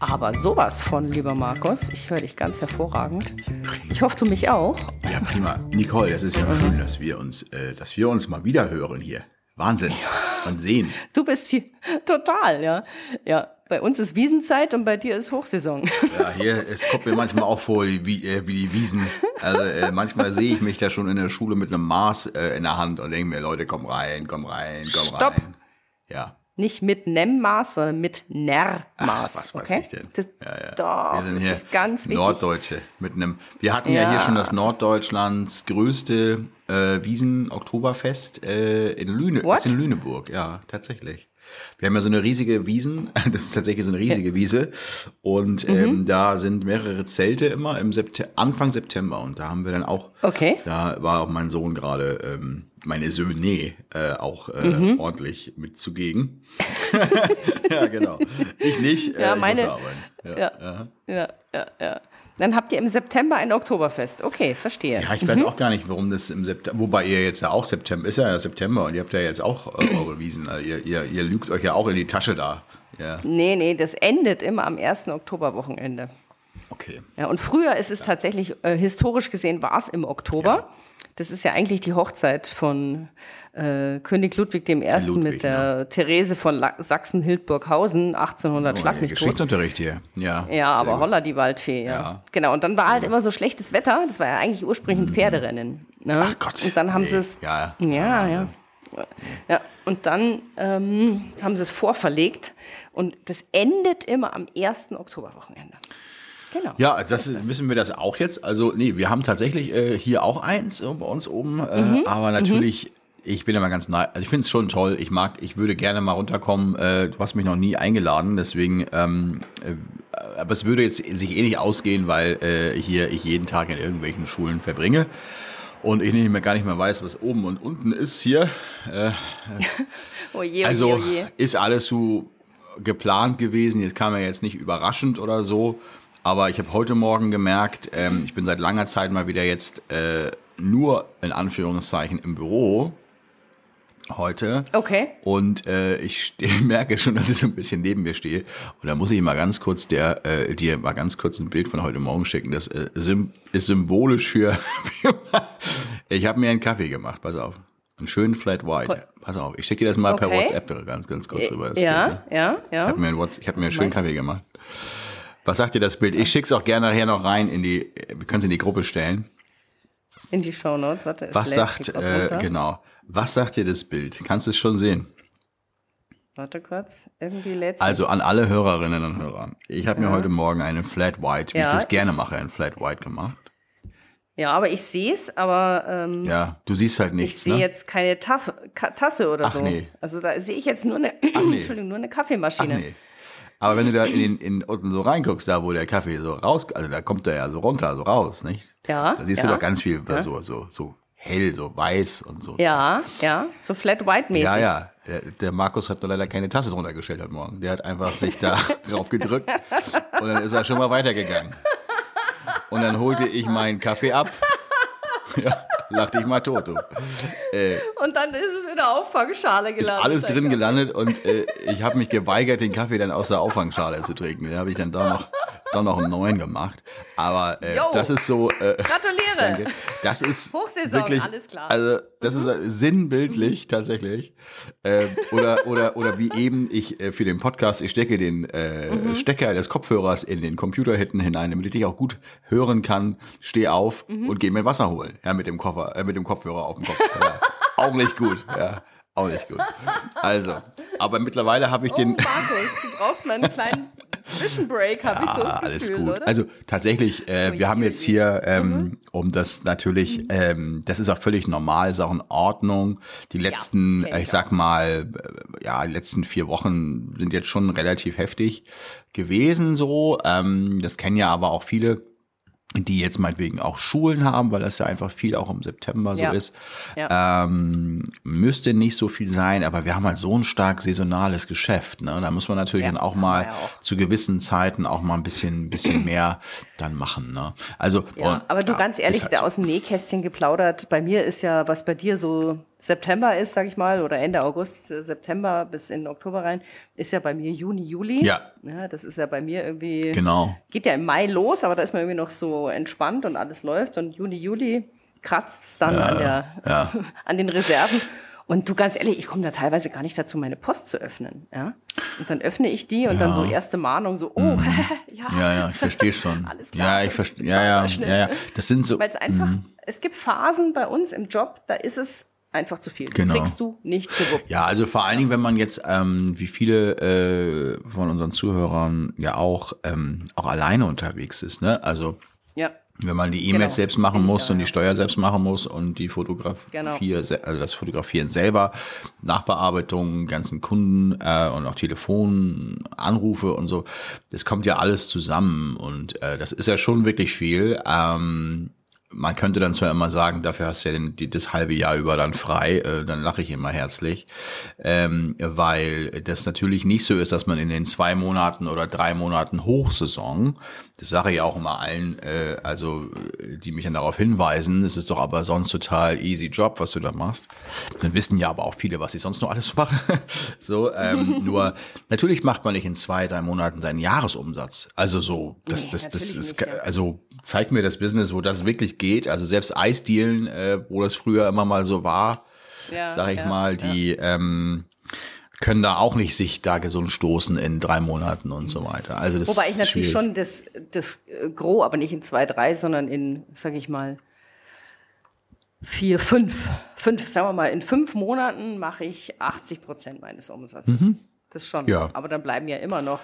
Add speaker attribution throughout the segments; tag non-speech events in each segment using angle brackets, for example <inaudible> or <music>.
Speaker 1: Aber sowas von, lieber Markus. Ich höre dich ganz hervorragend. Ich hoffe, du mich auch.
Speaker 2: Ja, prima. Nicole, es ist ja schön, dass wir uns, äh, dass wir uns mal wieder hören hier. Wahnsinn. Und sehen.
Speaker 1: Du bist hier <laughs> total, ja. Ja, bei uns ist Wiesenzeit und bei dir ist Hochsaison.
Speaker 2: Ja, hier, es kommt mir manchmal auch vor, wie, äh, wie die Wiesen. Also äh, manchmal sehe ich mich da schon in der Schule mit einem Maß äh, in der Hand und denke mir, Leute, komm rein, komm rein, komm
Speaker 1: Stopp.
Speaker 2: rein. Ja.
Speaker 1: Nicht mit Nem-Maß, sondern mit Ner-Maß.
Speaker 2: Was weiß
Speaker 1: okay?
Speaker 2: ich denn?
Speaker 1: Das,
Speaker 2: Ja, ja.
Speaker 1: Doch,
Speaker 2: wir sind
Speaker 1: das
Speaker 2: hier
Speaker 1: ist ganz wichtig.
Speaker 2: Norddeutsche mit einem. Wir hatten ja, hier
Speaker 1: Ja.
Speaker 2: schon das Norddeutschlands größte äh, Wiesen-Oktoberfest äh, in Lüne,
Speaker 1: What?
Speaker 2: ist in Lüneburg. Ja, tatsächlich. Wir haben ja so eine riesige Wiesen, <laughs> das ist tatsächlich so eine riesige Wiese und
Speaker 1: Mhm.
Speaker 2: ähm, da sind mehrere Zelte immer im Septe Anfang September und da haben wir dann auch,
Speaker 1: Okay.
Speaker 2: da war auch mein Sohn gerade, ähm, meine Söhne äh, auch äh,
Speaker 1: Mhm.
Speaker 2: ordentlich mit zugegen. <laughs> ja, genau. Ich nicht, äh,
Speaker 1: Ja,
Speaker 2: ich
Speaker 1: meine-
Speaker 2: muss arbeiten.
Speaker 1: Ja, ja, ja, ja. Dann habt ihr im September ein Oktoberfest. Okay, verstehe.
Speaker 2: Ja, ich weiß auch gar nicht, warum das im September, wobei ihr jetzt ja auch September, ist ja September und ihr habt ja jetzt auch äh, <clears throat> eure Wiesen. Also ihr, ihr, ihr lügt euch ja auch in die Tasche da. Ja,
Speaker 1: Nee, nee, das endet immer am ersten Oktoberwochenende.
Speaker 2: okay.
Speaker 1: Ja, und früher ist es tatsächlich, äh, historisch gesehen war es im Oktober. Das ist ja eigentlich die Hochzeit von äh, König Ludwig I.
Speaker 2: Ludwig,
Speaker 1: mit der Therese von Sachsen-Hildburghausen, 1800,
Speaker 2: Oh,
Speaker 1: schlag
Speaker 2: ja,
Speaker 1: mich.
Speaker 2: Geschichtsunterricht hier. Ja,
Speaker 1: Ja,
Speaker 2: sehr
Speaker 1: aber
Speaker 2: gut.
Speaker 1: holla die Waldfee, ja.
Speaker 2: Ja.
Speaker 1: Genau, und dann war halt immer so schlechtes Wetter. Das war ja eigentlich ursprünglich ein Pferderennen. Ne?
Speaker 2: Mhm. Ach Gott.
Speaker 1: Und dann haben
Speaker 2: nee.
Speaker 1: sie es.
Speaker 2: Ja,
Speaker 1: Ja, ja. Ja, und dann ähm, haben sie es vorverlegt und das endet immer am ersten Oktoberwochenende. Genau.
Speaker 2: Ja, das ist, wissen wir das auch jetzt. Also, nee, wir haben tatsächlich äh, hier auch eins äh, bei uns oben, äh,
Speaker 1: Mhm.
Speaker 2: aber natürlich, ich bin immer ganz nah. Also ich finde es schon toll. Ich mag, ich würde gerne mal runterkommen. Äh, du hast mich noch nie eingeladen, deswegen, ähm, äh, aber es würde jetzt sich eh nicht ausgehen, weil äh, hier ich jeden Tag in irgendwelchen Schulen verbringe. Und ich nicht mehr gar nicht mehr weiß, was oben und unten ist hier. <laughs>
Speaker 1: Oje, oje,
Speaker 2: Also
Speaker 1: oje.
Speaker 2: ist alles so geplant gewesen. Jetzt kam ja jetzt nicht überraschend oder so. Aber ich habe heute Morgen gemerkt, ähm, ich bin seit langer Zeit mal wieder jetzt äh, nur in Anführungszeichen im Büro heute.
Speaker 1: Okay.
Speaker 2: Und äh, ich <laughs> merke schon, dass ich so ein bisschen neben mir stehe. Und da muss ich mal ganz kurz der, äh, dir mal ganz kurz ein Bild von heute Morgen schicken. Das äh, ist symbolisch für. <laughs> ich habe mir einen Kaffee gemacht. Pass auf. Einen schönen Flat White. Pass auf. Ich schicke dir das mal per
Speaker 1: Okay.
Speaker 2: WhatsApp ganz, ganz kurz rüber. das
Speaker 1: Ja,
Speaker 2: Bild, ne?
Speaker 1: ja, ja.
Speaker 2: Ich habe mir, einen Whats- ich hab mir einen schönen Kaffee gemacht. Was sagt dir das Bild? Ich schick's auch gerne nachher noch rein in die, wir können es in die Gruppe stellen.
Speaker 1: In die Shownotes. Warte, es
Speaker 2: Was sagt, äh, genau, was sagt dir das Bild? Kannst du es schon sehen?
Speaker 1: Warte kurz. Irgendwie lädt
Speaker 2: Also an alle Hörerinnen und Hörer. Ich habe mir heute Morgen einen Flat White, wie
Speaker 1: Ja,
Speaker 2: ich das gerne
Speaker 1: ich-
Speaker 2: mache, einen Flat White gemacht.
Speaker 1: Ja, aber ich sehe es, aber ähm,
Speaker 2: Ja, du siehst halt
Speaker 1: ich
Speaker 2: nichts,
Speaker 1: sehe
Speaker 2: ne?
Speaker 1: jetzt keine Taf Tasse oder
Speaker 2: Ach,
Speaker 1: so.
Speaker 2: nee.
Speaker 1: Also da sehe ich jetzt nur eine,
Speaker 2: nee. <clears throat>
Speaker 1: Entschuldigung, nur eine
Speaker 2: Ach
Speaker 1: Kaffeemaschine.
Speaker 2: nee. Aber wenn du da in, den, in unten so reinguckst, da wo der Kaffee so raus, also da kommt der ja so runter, so raus, nicht?
Speaker 1: Ja,
Speaker 2: Da siehst
Speaker 1: ja.
Speaker 2: du doch ganz viel so, so, so hell, so weiß und so.
Speaker 1: Ja, ja, so flat white mäßig.
Speaker 2: Ja, ja. Der, der Markus hat nur leider keine Tasse drunter gestellt heute Morgen. Der hat einfach sich da <laughs> drauf gedrückt und dann ist er schon mal weitergegangen. Und dann holte ich meinen Kaffee ab. <laughs> Ja, lachte ich mal tot. Du.
Speaker 1: Und dann ist es in der Auffangschale
Speaker 2: Ist
Speaker 1: gelandet.
Speaker 2: alles drin gelandet und äh, ich habe mich geweigert, den Kaffee dann aus der Auffangschale zu trinken. Den habe ich dann doch noch, doch noch einen neuen gemacht. Aber äh, das ist so. Äh,
Speaker 1: Gratuliere.
Speaker 2: Danke. Das ist
Speaker 1: Hochsaison,
Speaker 2: wirklich,
Speaker 1: alles klar.
Speaker 2: Also das ist äh, sinnbildlich tatsächlich. Äh, oder oder oder wie eben ich äh, für den Podcast, ich stecke den äh,
Speaker 1: Mhm.
Speaker 2: Stecker des Kopfhörers in den Computer hinten hinein, damit ich dich auch gut hören kann. Steh auf
Speaker 1: Mhm.
Speaker 2: und geh mir Wasser holen. Ja, mit dem Koffer, äh, mit dem Kopfhörer auf dem Kopf. Ja. auch nicht gut. Ja, auch nicht gut. Also, aber mittlerweile habe ich
Speaker 1: Oh,
Speaker 2: den.
Speaker 1: Markus, du brauchst mal einen kleinen Zwischenbreak, habe ich so das
Speaker 2: Ah, alles
Speaker 1: Gefühl,
Speaker 2: gut.
Speaker 1: oder?
Speaker 2: Also tatsächlich, äh, wir haben jetzt hier, ähm, um das natürlich, ähm, das ist auch völlig normal, ist auch in Ordnung. Die letzten,
Speaker 1: kenn
Speaker 2: äh,
Speaker 1: ich
Speaker 2: ich sag mal, äh, ja, die letzten vier Wochen sind jetzt schon relativ heftig gewesen so. Ähm, das kennen ja aber auch viele die jetzt meinetwegen auch Schulen haben, weil das ja einfach viel auch im September so
Speaker 1: Ja.
Speaker 2: ist.
Speaker 1: Ja.
Speaker 2: Ähm, müsste nicht so viel sein, aber wir haben halt so ein stark saisonales Geschäft. Ne? Da muss man natürlich
Speaker 1: Ja,
Speaker 2: dann auch mal
Speaker 1: auch.
Speaker 2: zu gewissen Zeiten auch mal ein bisschen, bisschen <clears throat> mehr dann machen. Ne? Also, und-
Speaker 1: aber du ganz ehrlich,
Speaker 2: halt so.
Speaker 1: aus dem Nähkästchen geplaudert, bei mir ist ja, was bei dir so September ist, sag ich mal, oder Ende August, äh, September bis in Oktober rein, ist ja bei mir Juni, Juli.
Speaker 2: Ja.
Speaker 1: ja das ist ja bei mir irgendwie.
Speaker 2: Genau.
Speaker 1: Geht ja im Mai los, aber da ist man irgendwie noch so entspannt und alles läuft. Und Juni, Juli kratzt es dann an, der,
Speaker 2: ja. <laughs>
Speaker 1: an den Reserven. Und du ganz ehrlich, ich komme da teilweise gar nicht dazu, meine Post zu öffnen. Ja? Und dann öffne ich die und dann so erste Mahnung, so, oh, <laughs> ja.
Speaker 2: Ja, ja, ich verstehe schon. <laughs>
Speaker 1: Alles klar.
Speaker 2: Ja, ich verstehe. Ja, ja, ja, ja. Das sind so.
Speaker 1: Weil es einfach, es gibt Phasen bei uns im Job, da ist es einfach zu viel. Das
Speaker 2: Genau.
Speaker 1: kriegst du nicht gewuppt.
Speaker 2: Ja, also vor allen Dingen, wenn man jetzt, ähm, wie viele äh, von unseren Zuhörern ja auch, ähm, auch alleine unterwegs ist, ne? Also
Speaker 1: Ja.
Speaker 2: wenn man die E-Mails
Speaker 1: Genau.
Speaker 2: selbst machen muss
Speaker 1: ja,
Speaker 2: und die
Speaker 1: ja.
Speaker 2: Steuer selbst machen muss und die Fotografie,
Speaker 1: Genau.
Speaker 2: also das Fotografieren selber, Nachbearbeitung, ganzen Kunden äh, und auch Telefonanrufe und so, das kommt ja alles zusammen und äh, das ist ja schon wirklich viel. Ähm, man könnte dann zwar immer sagen, dafür hast du ja den, die, das halbe Jahr über dann frei, äh, dann lache ich immer herzlich, ähm, weil das natürlich nicht so ist, dass man in den zwei Monaten oder drei Monaten Hochsaison, das sage ich auch immer allen, äh, also die mich dann darauf hinweisen, es ist doch aber sonst total easy Job, was du da machst. Dann wissen ja aber auch viele, was ich sonst noch alles <laughs> mache. so, ähm, <laughs> nur natürlich macht man nicht in zwei, drei Monaten seinen Jahresumsatz. Also so, das,
Speaker 1: Nee,
Speaker 2: das, das, ist, also zeig mir das Business, wo das wirklich geht. Also selbst Eisdealen, äh, wo das früher immer mal so war,
Speaker 1: Ja,
Speaker 2: sag ich
Speaker 1: ja,
Speaker 2: mal, die ähm, können da auch nicht sich da gesund stoßen in drei Monaten und so weiter. Also das
Speaker 1: Wobei ich natürlich
Speaker 2: schwierig.
Speaker 1: schon das, das äh, Gros, aber nicht in zwei, drei, sondern in, sag ich mal, vier, fünf. Fünf, sagen wir mal, in fünf Monaten mache ich 80 Prozent meines Umsatzes. Das schon.
Speaker 2: Mhm. Ja.
Speaker 1: Aber dann bleiben ja immer noch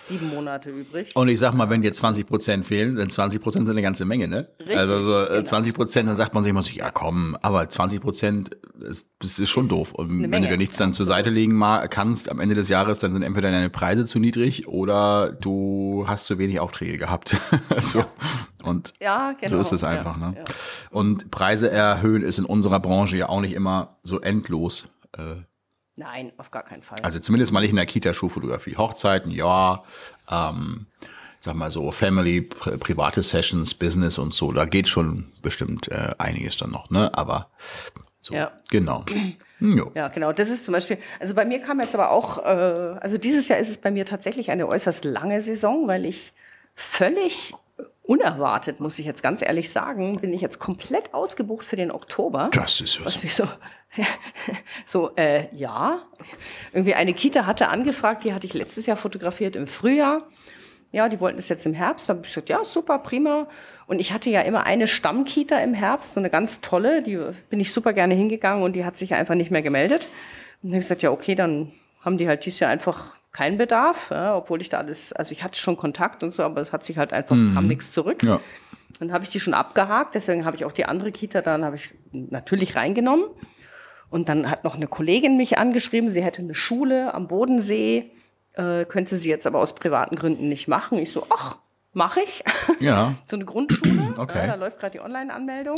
Speaker 1: sieben Monate übrig.
Speaker 2: Und ich sag mal, wenn dir 20 Prozent fehlen, dann 20 Prozent sind eine ganze Menge, ne?
Speaker 1: Richtig,
Speaker 2: also so äh,
Speaker 1: genau.
Speaker 2: 20 Prozent, dann sagt man sich immer so, ja komm, aber 20 Prozent, ist, das ist schon doof. Und wenn
Speaker 1: Menge,
Speaker 2: du dir nichts dann zur. Seite legen kannst am Ende des Jahres, dann sind entweder deine Preise zu niedrig oder du hast zu wenig Aufträge gehabt. <laughs> so. Und
Speaker 1: Ja, genau.
Speaker 2: so ist es
Speaker 1: Ja,
Speaker 2: einfach, ne?
Speaker 1: ja.
Speaker 2: Und Preise erhöhen ist in unserer Branche ja auch nicht immer so endlos. Äh,
Speaker 1: Nein, auf gar keinen Fall.
Speaker 2: also zumindest mal nicht in der Kita-Schuhfotografie. Hochzeiten, ja. Ähm, sag mal so, Family, pri private Sessions, Business und so. Da geht schon bestimmt äh, einiges dann noch, ne? Aber so,
Speaker 1: Ja.
Speaker 2: genau. <clears throat> Hm, Jo.
Speaker 1: Ja, genau. Das ist zum Beispiel, also bei mir kam jetzt aber auch, äh, also dieses Jahr ist es bei mir tatsächlich eine äußerst lange Saison, weil ich völlig unerwartet, muss ich jetzt ganz ehrlich sagen, bin ich jetzt komplett ausgebucht für den Oktober.
Speaker 2: Das ist was.
Speaker 1: Was mich so, <laughs> so, äh, ja. Irgendwie eine Kita hatte angefragt, die hatte ich letztes Jahr fotografiert im Frühjahr. Ja, die wollten das jetzt im Herbst. Da habe ich gesagt, ja, super, prima. Und ich hatte ja immer eine Stammkita im Herbst, so eine ganz tolle, die bin ich super gerne hingegangen und die hat sich einfach nicht mehr gemeldet. Und dann habe ich gesagt, ja, okay, dann haben die halt dieses Jahr einfach keinen Bedarf, ja, obwohl ich da alles, also ich hatte schon Kontakt und so, aber es hat sich halt einfach, kam nichts zurück.
Speaker 2: Ja.
Speaker 1: Dann habe ich die schon abgehakt, deswegen habe ich auch die andere Kita dann habe ich natürlich reingenommen. Und dann hat noch eine Kollegin mich angeschrieben, sie hätte eine Schule am Bodensee, äh, könnte sie jetzt aber aus privaten Gründen nicht machen. Ich so, ach, mache ich. <laughs>
Speaker 2: Ja.
Speaker 1: so eine Grundschule, <clears throat>
Speaker 2: Okay.
Speaker 1: ja, da läuft gerade die Online-Anmeldung.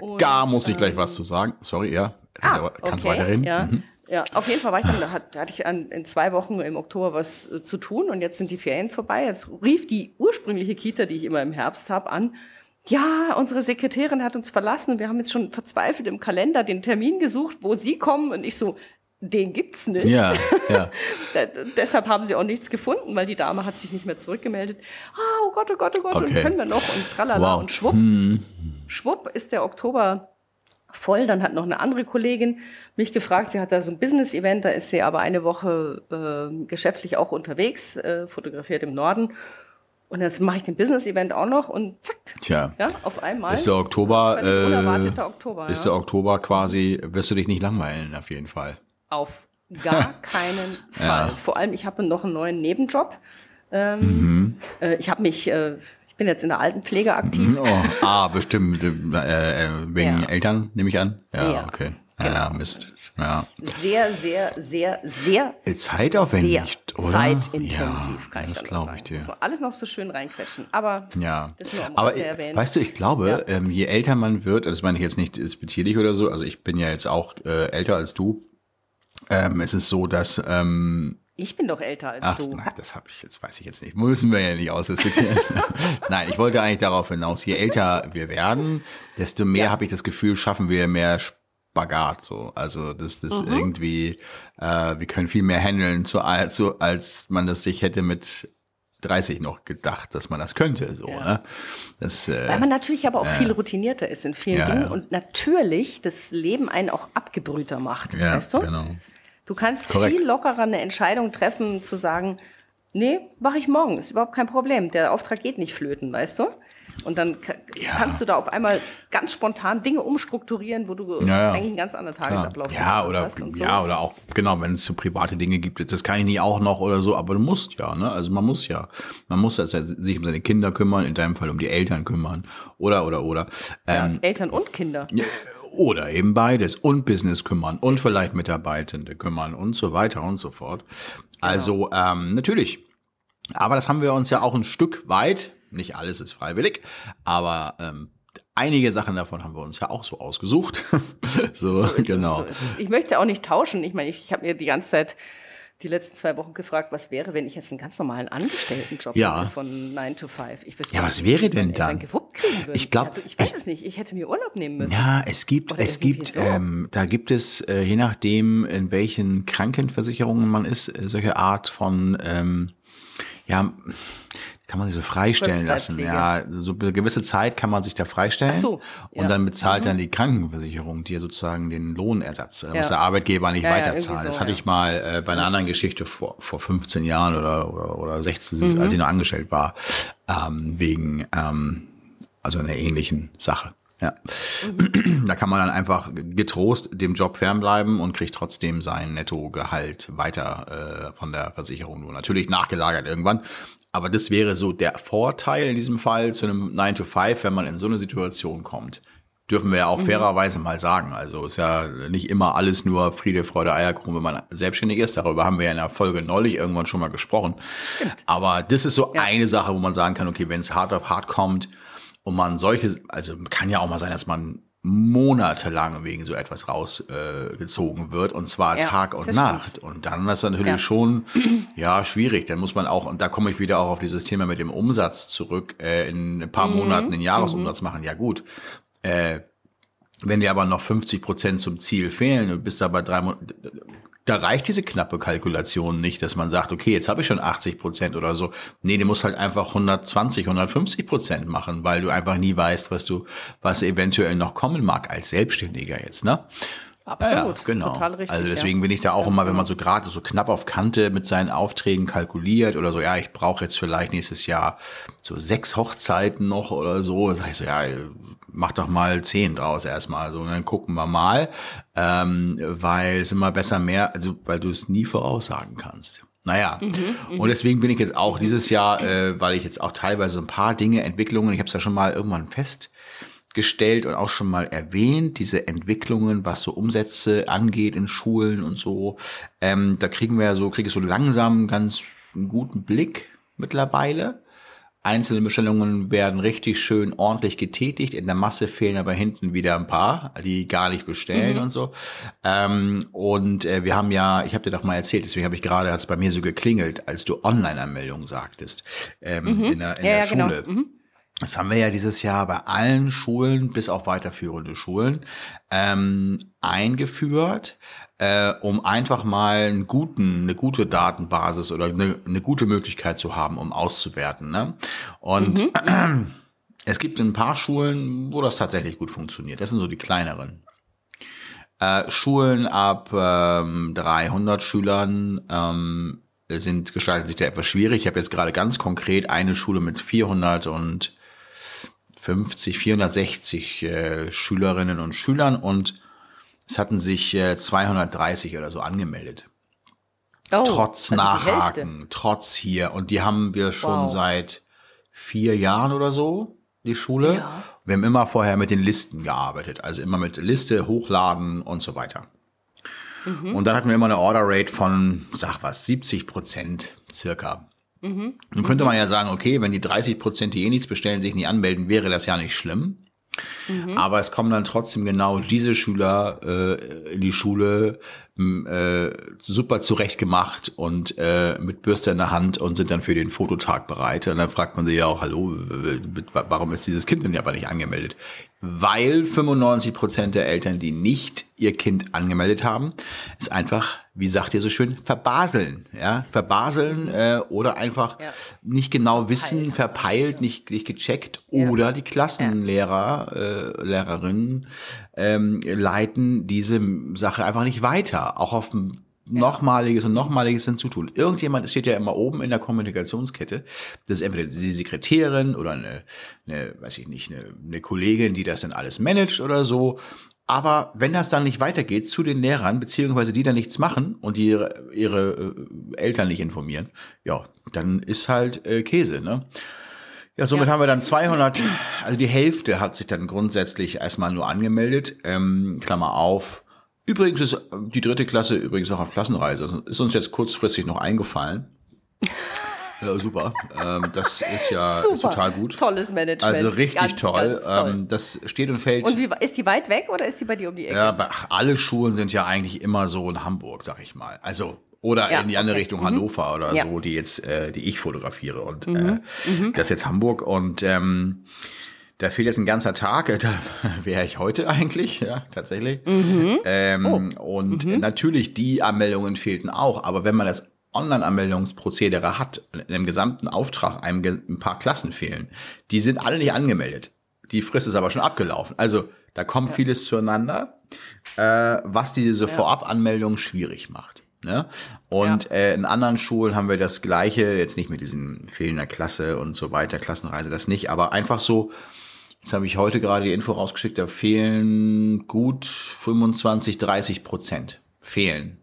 Speaker 1: Und,
Speaker 2: Da muss ich gleich was zu sagen. Sorry, ja.
Speaker 1: Ah,
Speaker 2: Kannst
Speaker 1: okay,
Speaker 2: weiterreden.
Speaker 1: Ja,
Speaker 2: Mhm.
Speaker 1: Ja, auf jeden Fall war ich dann, da hat- da hatte ich an, in zwei Wochen im Oktober was äh, zu tun und jetzt sind die Ferien vorbei. Jetzt rief die ursprüngliche Kita, die ich immer im Herbst habe, an. Ja, unsere Sekretärin hat uns verlassen und wir haben jetzt schon verzweifelt im Kalender den Termin gesucht, wo Sie kommen und ich so, den gibt's nicht.
Speaker 2: Ja, ja. <laughs>
Speaker 1: Deshalb haben sie auch nichts gefunden, weil die Dame hat sich nicht mehr zurückgemeldet. Ah, oh Gott, oh Gott, oh Gott, und
Speaker 2: Okay.
Speaker 1: können wir noch und tralala
Speaker 2: Wow.
Speaker 1: und schwupp. Schwupp ist der Oktober voll. Dann hat noch eine andere Kollegin mich gefragt, sie hat da so ein Business-Event, da ist sie aber eine Woche äh, geschäftlich auch unterwegs, äh, fotografiert im Norden. Und jetzt mache ich den Business-Event auch noch und zack,
Speaker 2: Tja.
Speaker 1: ja, auf einmal.
Speaker 2: Ist der Oktober, äh,
Speaker 1: unerwarteter Oktober,
Speaker 2: ist
Speaker 1: ja.
Speaker 2: der Oktober quasi, wirst du dich nicht langweilen, auf jeden Fall.
Speaker 1: Auf gar <laughs> keinen Fall. Vor allem, ich habe noch einen neuen Nebenjob. Ähm,
Speaker 2: Mhm.
Speaker 1: äh, ich habe mich, äh, bin jetzt in der Altenpflege aktiv.
Speaker 2: Oh, ah, bestimmt, äh, äh, wegen
Speaker 1: Ja.
Speaker 2: Eltern, nehme ich an? Ja,
Speaker 1: Ja,
Speaker 2: okay.
Speaker 1: genau.
Speaker 2: Ja, Mist. Ja.
Speaker 1: Sehr, sehr, sehr, sehr,
Speaker 2: Zeitaufwendig,
Speaker 1: sehr
Speaker 2: oder?
Speaker 1: zeitintensiv,
Speaker 2: ja,
Speaker 1: kann ich
Speaker 2: das glaube ich dir.
Speaker 1: Das war alles noch so schön reinquetschen. Aber
Speaker 2: Ja,
Speaker 1: das nur am
Speaker 2: aber ich, weißt du, ich glaube,
Speaker 1: Ja.
Speaker 2: ähm, je älter man wird, also das meine ich jetzt nicht despektierlich oder so, also ich bin ja jetzt auch äh, älter als du, ähm, es ist so, dass ähm,
Speaker 1: ich bin doch älter als
Speaker 2: Ach,
Speaker 1: du.
Speaker 2: nein, das habe ich jetzt, weiß ich jetzt nicht. Müssen wir ja nicht ausdiskutieren. <laughs> nein, ich wollte eigentlich darauf hinaus, je älter wir werden, desto mehr habe ich das Gefühl, schaffen wir mehr Spagat so. Also das das mhm. irgendwie, äh, wir können viel mehr handeln zu, zu, als man das sich hätte mit 30 noch gedacht, dass man das könnte. So, ja. ne?
Speaker 1: das, äh, Weil man natürlich aber auch äh, viel routinierter ist in vielen ja, Dingen und natürlich das Leben einen auch abgebrühter macht, ja, weißt du? Genau. Du kannst Korrekt. viel lockerer eine Entscheidung treffen, zu sagen, nee, mache ich morgen, ist überhaupt kein Problem. Der Auftrag geht nicht flöten, weißt du? Und dann ja. kannst du da auf einmal ganz spontan Dinge umstrukturieren, wo du ja, ja. eigentlich einen ganz anderen Tagesablauf
Speaker 2: ja, oder, hast. Und so. Ja, oder auch, genau, wenn es so private Dinge gibt, das kann ich nicht auch noch oder so, aber du musst ja, ne? Also man muss ja. Man muss also sich um seine Kinder kümmern, in deinem Fall um die Eltern kümmern. Oder, oder, oder.
Speaker 1: Ähm, Eltern und Kinder.
Speaker 2: Oder eben beides. Und Business kümmern und vielleicht Mitarbeitende kümmern und so weiter und so fort. Genau. Also, ähm, natürlich. Aber das haben wir uns ja auch ein Stück weit nicht alles ist freiwillig, aber ähm, einige Sachen davon haben wir uns ja auch so ausgesucht. <laughs> so, so genau.
Speaker 1: Es, so ich möchte ja auch nicht tauschen. Ich meine, ich, ich habe mir die ganze Zeit die letzten zwei Wochen gefragt, was wäre, wenn ich jetzt einen ganz normalen Angestelltenjob
Speaker 2: ja.
Speaker 1: hätte von 9 to 5. Ich
Speaker 2: wüsste, ja, was wäre denn dann?
Speaker 1: Ich glaube, ich weiß es nicht. Ich hätte mir Urlaub nehmen müssen.
Speaker 2: Ja, es gibt, Oder es gibt, so. ähm, da gibt es, äh, je nachdem, in welchen Krankenversicherungen man ist, äh, solche Art von, ähm, ja, kann man sich so freistellen lassen. Ja, so eine gewisse Zeit kann man sich da freistellen. Ach so, ja. Und dann bezahlt mhm. dann die Krankenversicherung dir sozusagen den Lohnersatz. Da ja. muss der Arbeitgeber nicht ja, weiterzahlen. so, das hatte ich mal äh, bei einer anderen Geschichte vor, vor 15 Jahren oder, oder, oder 16, mhm. als ich noch angestellt war, ähm, wegen ähm, also einer ähnlichen Sache. Ja. Mhm. Da kann man dann einfach getrost dem Job fernbleiben und kriegt trotzdem sein Nettogehalt weiter äh, von der Versicherung. Nur natürlich nachgelagert irgendwann. Aber das wäre so der Vorteil in diesem Fall zu einem 9 to 5, wenn man in so eine Situation kommt. Dürfen wir ja auch mhm. fairerweise mal sagen. Also ist ja nicht immer alles nur Friede, Freude, Eierkuchen, wenn man selbstständig ist. Darüber haben wir ja in der Folge neulich irgendwann schon mal gesprochen. Stimmt. Aber das ist so ja. eine Sache, wo man sagen kann, okay, wenn es hart auf hart kommt und man solche, also kann ja auch mal sein, dass man monatelang wegen so etwas rausgezogen äh, wird und zwar ja, Tag und Nacht. Stimmt. Und dann ist das natürlich ja. schon ja schwierig. Dann muss man auch, und da komme ich wieder auch auf dieses Thema mit dem Umsatz zurück, äh, in ein paar mhm. Monaten den Jahresumsatz mhm. machen. Ja gut. Äh, wenn dir aber noch 50 Prozent zum Ziel fehlen und bist da bei drei Monaten, da reicht diese knappe Kalkulation nicht, dass man sagt, okay, jetzt habe ich schon 80 Prozent oder so. Nee, du musst halt einfach 120, 150 Prozent machen, weil du einfach nie weißt, was du, was eventuell noch kommen mag als Selbstständiger jetzt, ne?
Speaker 1: Absolut,
Speaker 2: ja, genau. total richtig. Also deswegen ja. bin ich da auch Ganz immer, wenn genau. man so gerade so knapp auf Kante mit seinen Aufträgen kalkuliert oder so, ja, ich brauche jetzt vielleicht nächstes Jahr so sechs Hochzeiten noch oder so, sag ich so, ja, mach doch mal zehn draus erstmal, so, und dann gucken wir mal, ähm, weil es immer besser mehr, also weil du es nie voraussagen kannst. Naja, mhm, mhm, und deswegen bin ich jetzt auch dieses Jahr, äh, weil ich jetzt auch teilweise ein paar Dinge, Entwicklungen, ich habe es ja schon mal irgendwann fest gestellt und auch schon mal erwähnt, diese Entwicklungen, was so Umsätze angeht in Schulen und so. Ähm, da kriegen wir so, kriege ich so langsam ganz einen guten Blick mittlerweile. Einzelne Bestellungen werden richtig schön ordentlich getätigt. In der Masse fehlen aber hinten wieder ein paar, die gar nicht bestellen mhm. und so. Ähm, und äh, wir haben ja, ich habe dir doch mal erzählt, deswegen habe ich gerade, hat es bei mir so geklingelt, als du Online-Anmeldung sagtest ähm, mhm. in der, in ja, der ja, genau. Schule. Genau. Mhm. Das haben wir ja dieses Jahr bei allen Schulen, bis auf weiterführende Schulen, ähm, eingeführt, äh, um einfach mal einen guten, eine gute Datenbasis oder eine, eine gute Möglichkeit zu haben, um auszuwerten. Ne? Und mhm. <clears throat> es gibt ein paar Schulen, wo das tatsächlich gut funktioniert. Das sind so die kleineren. Äh, Schulen ab ähm, 300 Schülern ähm, sind gestalten sich da etwas schwierig. Ich habe jetzt gerade ganz konkret eine Schule mit 400 und 450, 460 äh, Schülerinnen und Schülern und es hatten sich äh, 230 oder so angemeldet. Oh, trotz also Nachhaken, trotz hier. Und die haben wir schon wow. seit vier Jahren oder so, die Schule. Ja. Wir haben immer vorher mit den Listen gearbeitet, also immer mit Liste, hochladen und so weiter. Mhm. Und dann hatten wir immer eine Order Rate von, sag was, 70 Prozent circa. Mhm. Nun könnte man ja sagen, okay, wenn die 30 Prozent, die eh nichts bestellen, sich nicht anmelden, wäre das ja nicht schlimm. Mhm. Aber es kommen dann trotzdem genau diese Schüler äh, in die Schule, äh, super zurechtgemacht und äh, mit Bürste in der Hand und sind dann für den Fototag bereit. Und dann fragt man sich ja auch, hallo, warum ist dieses Kind denn ja aber nicht angemeldet? Weil 95 Prozent der Eltern, die nicht ihr Kind angemeldet haben, es einfach, wie sagt ihr so schön, verbaseln. Ja, verbaseln äh, oder einfach ja. nicht genau wissen, verpeilt, verpeilt nicht, nicht gecheckt ja. oder die Klassenlehrer, äh, Lehrerinnen ähm, leiten diese Sache einfach nicht weiter, auch auf dem nochmaliges und nochmaliges hinzutun. Irgendjemand steht ja immer oben in der Kommunikationskette. Das ist entweder die Sekretärin oder eine, eine weiß ich nicht, eine, eine Kollegin, die das dann alles managt oder so. Aber wenn das dann nicht weitergeht zu den Lehrern, beziehungsweise die dann nichts machen und die ihre, ihre äh, Eltern nicht informieren, ja, dann ist halt äh, Käse, ne? Ja, somit ja. haben wir dann 200, also die Hälfte hat sich dann grundsätzlich erstmal nur angemeldet, ähm, Klammer auf. Übrigens ist die dritte Klasse übrigens auch auf Klassenreise. Ist uns jetzt kurzfristig noch eingefallen. <laughs> Ja, super. Ähm, das ist ja ist total gut.
Speaker 1: Tolles Management.
Speaker 2: Also richtig ganz, toll. Ganz toll. Ähm, das steht und fällt.
Speaker 1: Und wie, ist die weit weg oder ist die bei dir um die Ecke?
Speaker 2: Ja, ach, alle Schulen sind ja eigentlich immer so in Hamburg, sag ich mal. Also oder ja, in die andere okay. Richtung mhm. Hannover oder ja. so, die jetzt, äh, die ich fotografiere. Und mhm. Äh, mhm. das ist jetzt Hamburg und ähm, da fehlt jetzt ein ganzer Tag, <laughs> da wäre ich heute eigentlich, ja, tatsächlich. Mhm. Ähm, oh. Und mhm. natürlich, die Anmeldungen fehlten auch, aber wenn man das Online-Anmeldungsprozedere hat, in dem gesamten Auftrag einem ein paar Klassen fehlen, die sind alle nicht angemeldet. Die Frist ist aber schon abgelaufen. Also da kommt ja. vieles zueinander, äh, was diese ja. Vorabanmeldung schwierig macht. Ne? Und ja. äh, in anderen Schulen haben wir das Gleiche, jetzt nicht mit diesen fehlender Klasse und so weiter, Klassenreise, das nicht, aber einfach so, jetzt habe ich heute gerade die Info rausgeschickt, da fehlen gut 25, 30 Prozent. Fehlen.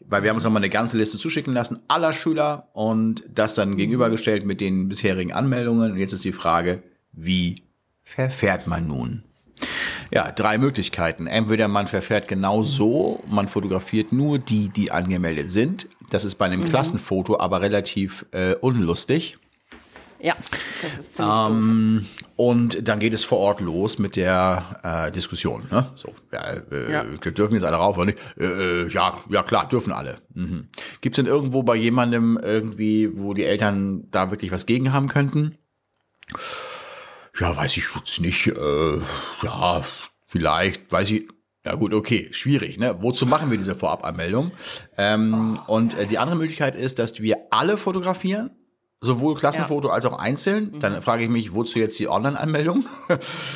Speaker 2: Weil wir haben uns nochmal eine ganze Liste zuschicken lassen, aller Schüler und das dann mhm. gegenübergestellt mit den bisherigen Anmeldungen. Und jetzt ist die Frage, wie verfährt man nun? Ja, drei Möglichkeiten. Entweder man verfährt genau so, man fotografiert nur die, die angemeldet sind. Das ist bei einem mhm. Klassenfoto aber relativ äh, unlustig.
Speaker 1: Ja, das ist ziemlich
Speaker 2: ähm, Und dann geht es vor Ort los mit der äh, Diskussion. Ne? So, ja, äh, ja. dürfen jetzt alle rauf oder nicht? Äh, äh, ja, ja klar, dürfen alle. Mhm. Gibt es denn irgendwo bei jemandem irgendwie, wo die Eltern da wirklich was gegen haben könnten? Ja, weiß ich jetzt nicht. Äh, ja, vielleicht, weiß ich. Ja gut, okay, schwierig. Ne? Wozu machen wir diese Vorabanmeldung? Ähm, und äh, die andere Möglichkeit ist, dass wir alle fotografieren, sowohl Klassenfoto ja. als auch einzeln. Mhm. Dann frage ich mich, wozu jetzt die Online-Anmeldung?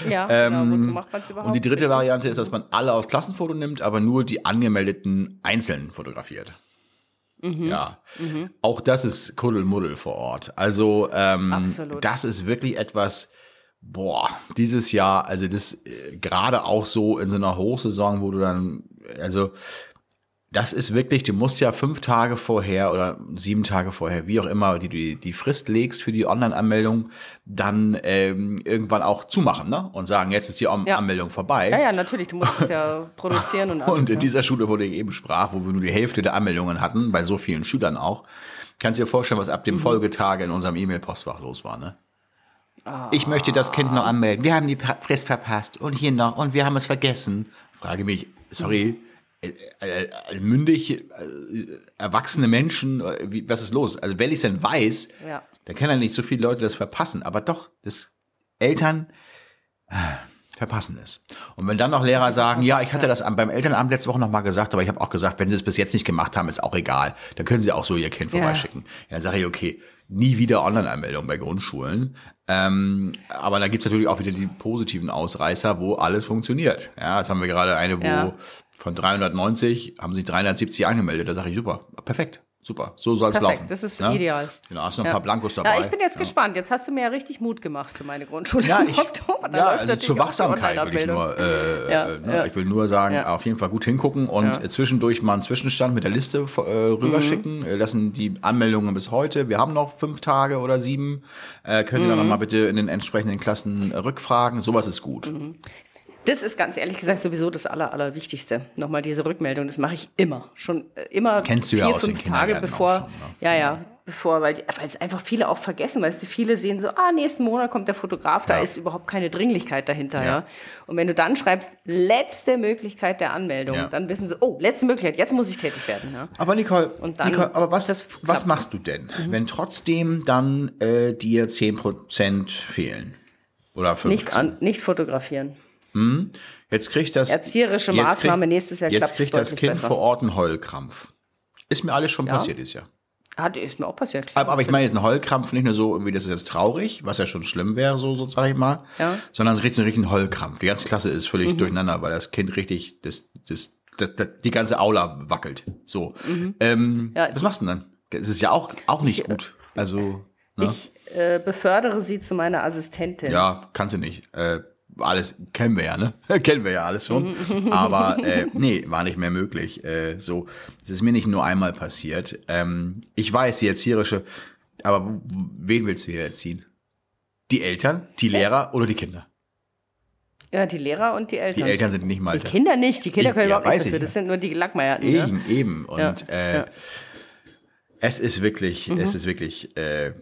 Speaker 2: Ja, ähm, <laughs> genau, wozu macht man es überhaupt? Und die dritte Variante ist, dass man alle aus Klassenfoto nimmt, aber nur die angemeldeten einzeln fotografiert. Mhm. Ja, mhm. auch das ist Kuddelmuddel vor Ort. Also ähm, das ist wirklich etwas, Boah, dieses Jahr, also das äh, gerade auch so in so einer Hochsaison, wo du dann, also das ist wirklich, du musst ja fünf Tage vorher oder sieben Tage vorher, wie auch immer, die die, die Frist legst für die Online-Anmeldung, dann ähm, irgendwann auch zumachen ne? und sagen, jetzt ist die ja. Anmeldung vorbei.
Speaker 1: Ja, ja, natürlich, du musst es ja <laughs> produzieren und
Speaker 2: alles. Und in ne? dieser Schule, wo ich eben sprach, wo wir nur die Hälfte der Anmeldungen hatten, bei so vielen Schülern auch, kannst du dir vorstellen, was ab dem mhm. Folgetage in unserem E-Mail-Postfach los war, ne? Ich möchte das Kind noch anmelden. Wir haben die Frist verpasst und hier noch und wir haben es vergessen. Frage mich, sorry, äh, äh, äh mündig, äh, erwachsene Menschen, äh, wie, was ist los? Also wenn ich es denn weiß, ja. dann können ja nicht so viele Leute das verpassen. Aber doch, das Eltern äh, verpassen es. Und wenn dann noch Lehrer sagen, ja, ich hatte das beim Elternabend letzte Woche noch mal gesagt, aber ich habe auch gesagt, wenn sie es bis jetzt nicht gemacht haben, ist auch egal. Dann können sie auch so ihr Kind vorbeischicken. Ja, dann sage ich, okay, nie wieder Online-Anmeldung bei Grundschulen. Ähm, aber da gibt's natürlich auch wieder die positiven Ausreißer, wo alles funktioniert. Ja, jetzt haben wir gerade eine, wo ja. von 390 haben sich 370 angemeldet. Da sage ich, super, perfekt. Super, so soll es laufen.
Speaker 1: Das ist ja? ideal.
Speaker 2: Genau, hast noch ein ja. paar Blankos dabei.
Speaker 1: Ja, ich bin jetzt ja. gespannt. Jetzt hast du mir ja richtig Mut gemacht für meine Grundschule
Speaker 2: ja, ich, Ja, also zur Wachsamkeit will ich nur, äh, ja, ne? ich will nur sagen, auf jeden Fall gut hingucken und zwischendurch mal einen Zwischenstand mit der Liste äh, rüberschicken. Mhm. Lassen die Anmeldungen bis heute. Wir haben noch fünf Tage oder sieben. Äh, könnt ihr mhm. dann nochmal bitte in den entsprechenden Klassen rückfragen. Sowas ist gut. Mhm.
Speaker 1: Das ist ganz ehrlich gesagt sowieso das Aller, Allerwichtigste. Nochmal diese Rückmeldung, das mache ich immer. Schon äh, immer
Speaker 2: das kennst du vier, ja aus fünf Tage
Speaker 1: bevor.
Speaker 2: Schon,
Speaker 1: ne? Ja, ja. bevor, weil, weil es einfach viele auch vergessen, weißt du, viele sehen so, ah, nächsten Monat kommt der Fotograf, da
Speaker 2: Ja.
Speaker 1: ist überhaupt keine Dringlichkeit dahinter, ja.
Speaker 2: Ja.
Speaker 1: Und wenn du dann schreibst, letzte Möglichkeit der Anmeldung,
Speaker 2: Ja.
Speaker 1: dann wissen sie, oh, letzte Möglichkeit, jetzt muss ich tätig werden, ja.
Speaker 2: Aber Nicole,
Speaker 1: dann-
Speaker 2: Nicole aber was, was machst du denn, wenn trotzdem dann äh, dir 10% fehlen? Oder 15%?
Speaker 1: Nicht, an, nicht fotografieren.
Speaker 2: Jetzt kriegt das
Speaker 1: Erzieherische
Speaker 2: jetzt
Speaker 1: Maßnahme, nächstes Jahr
Speaker 2: Jetzt kriegt das Kind
Speaker 1: besser.
Speaker 2: vor Ort einen Heulkrampf. Ist mir alles schon
Speaker 1: Ja.
Speaker 2: passiert dieses Jahr.
Speaker 1: Hat, ist mir auch passiert. klar.
Speaker 2: Aber, aber ich meine jetzt einen Heulkrampf nicht nur so, irgendwie, das ist jetzt traurig, was ja schon schlimm wäre, so, so sag ich mal,
Speaker 1: Ja.
Speaker 2: sondern es richtig einen richtigen Heulkrampf. Die ganze Klasse ist völlig durcheinander, weil das Kind richtig, das, das, das, das, die ganze Aula wackelt. So. Ähm,
Speaker 1: Ja.
Speaker 2: was machst du denn dann? Es ist ja auch, auch nicht gut. Also, ne?
Speaker 1: Ich äh, befördere sie zu meiner Assistentin.
Speaker 2: Ja, kannst du nicht. Äh, alles kennen wir ja, ne? <laughs> kennen wir ja alles schon. Aber äh, nee, war nicht mehr möglich. Äh, so, es ist mir nicht nur einmal passiert. Ähm, ich weiß, die erzieherische, aber wen willst du hier erziehen? Die Eltern, die Lehrer oder die Kinder?
Speaker 1: Ja, die Lehrer und die
Speaker 2: Die
Speaker 1: Eltern.
Speaker 2: Eltern sind nicht mal
Speaker 1: Die Kinder nicht, die Kinder
Speaker 2: Ich-
Speaker 1: können
Speaker 2: ja,
Speaker 1: überhaupt nichts
Speaker 2: ich
Speaker 1: dafür.
Speaker 2: ja.
Speaker 1: Das sind nur die Lackmeierten. Ne?
Speaker 2: Eben, eben. Und
Speaker 1: Ja,
Speaker 2: äh,
Speaker 1: ja.
Speaker 2: es ist wirklich, es ist wirklich äh,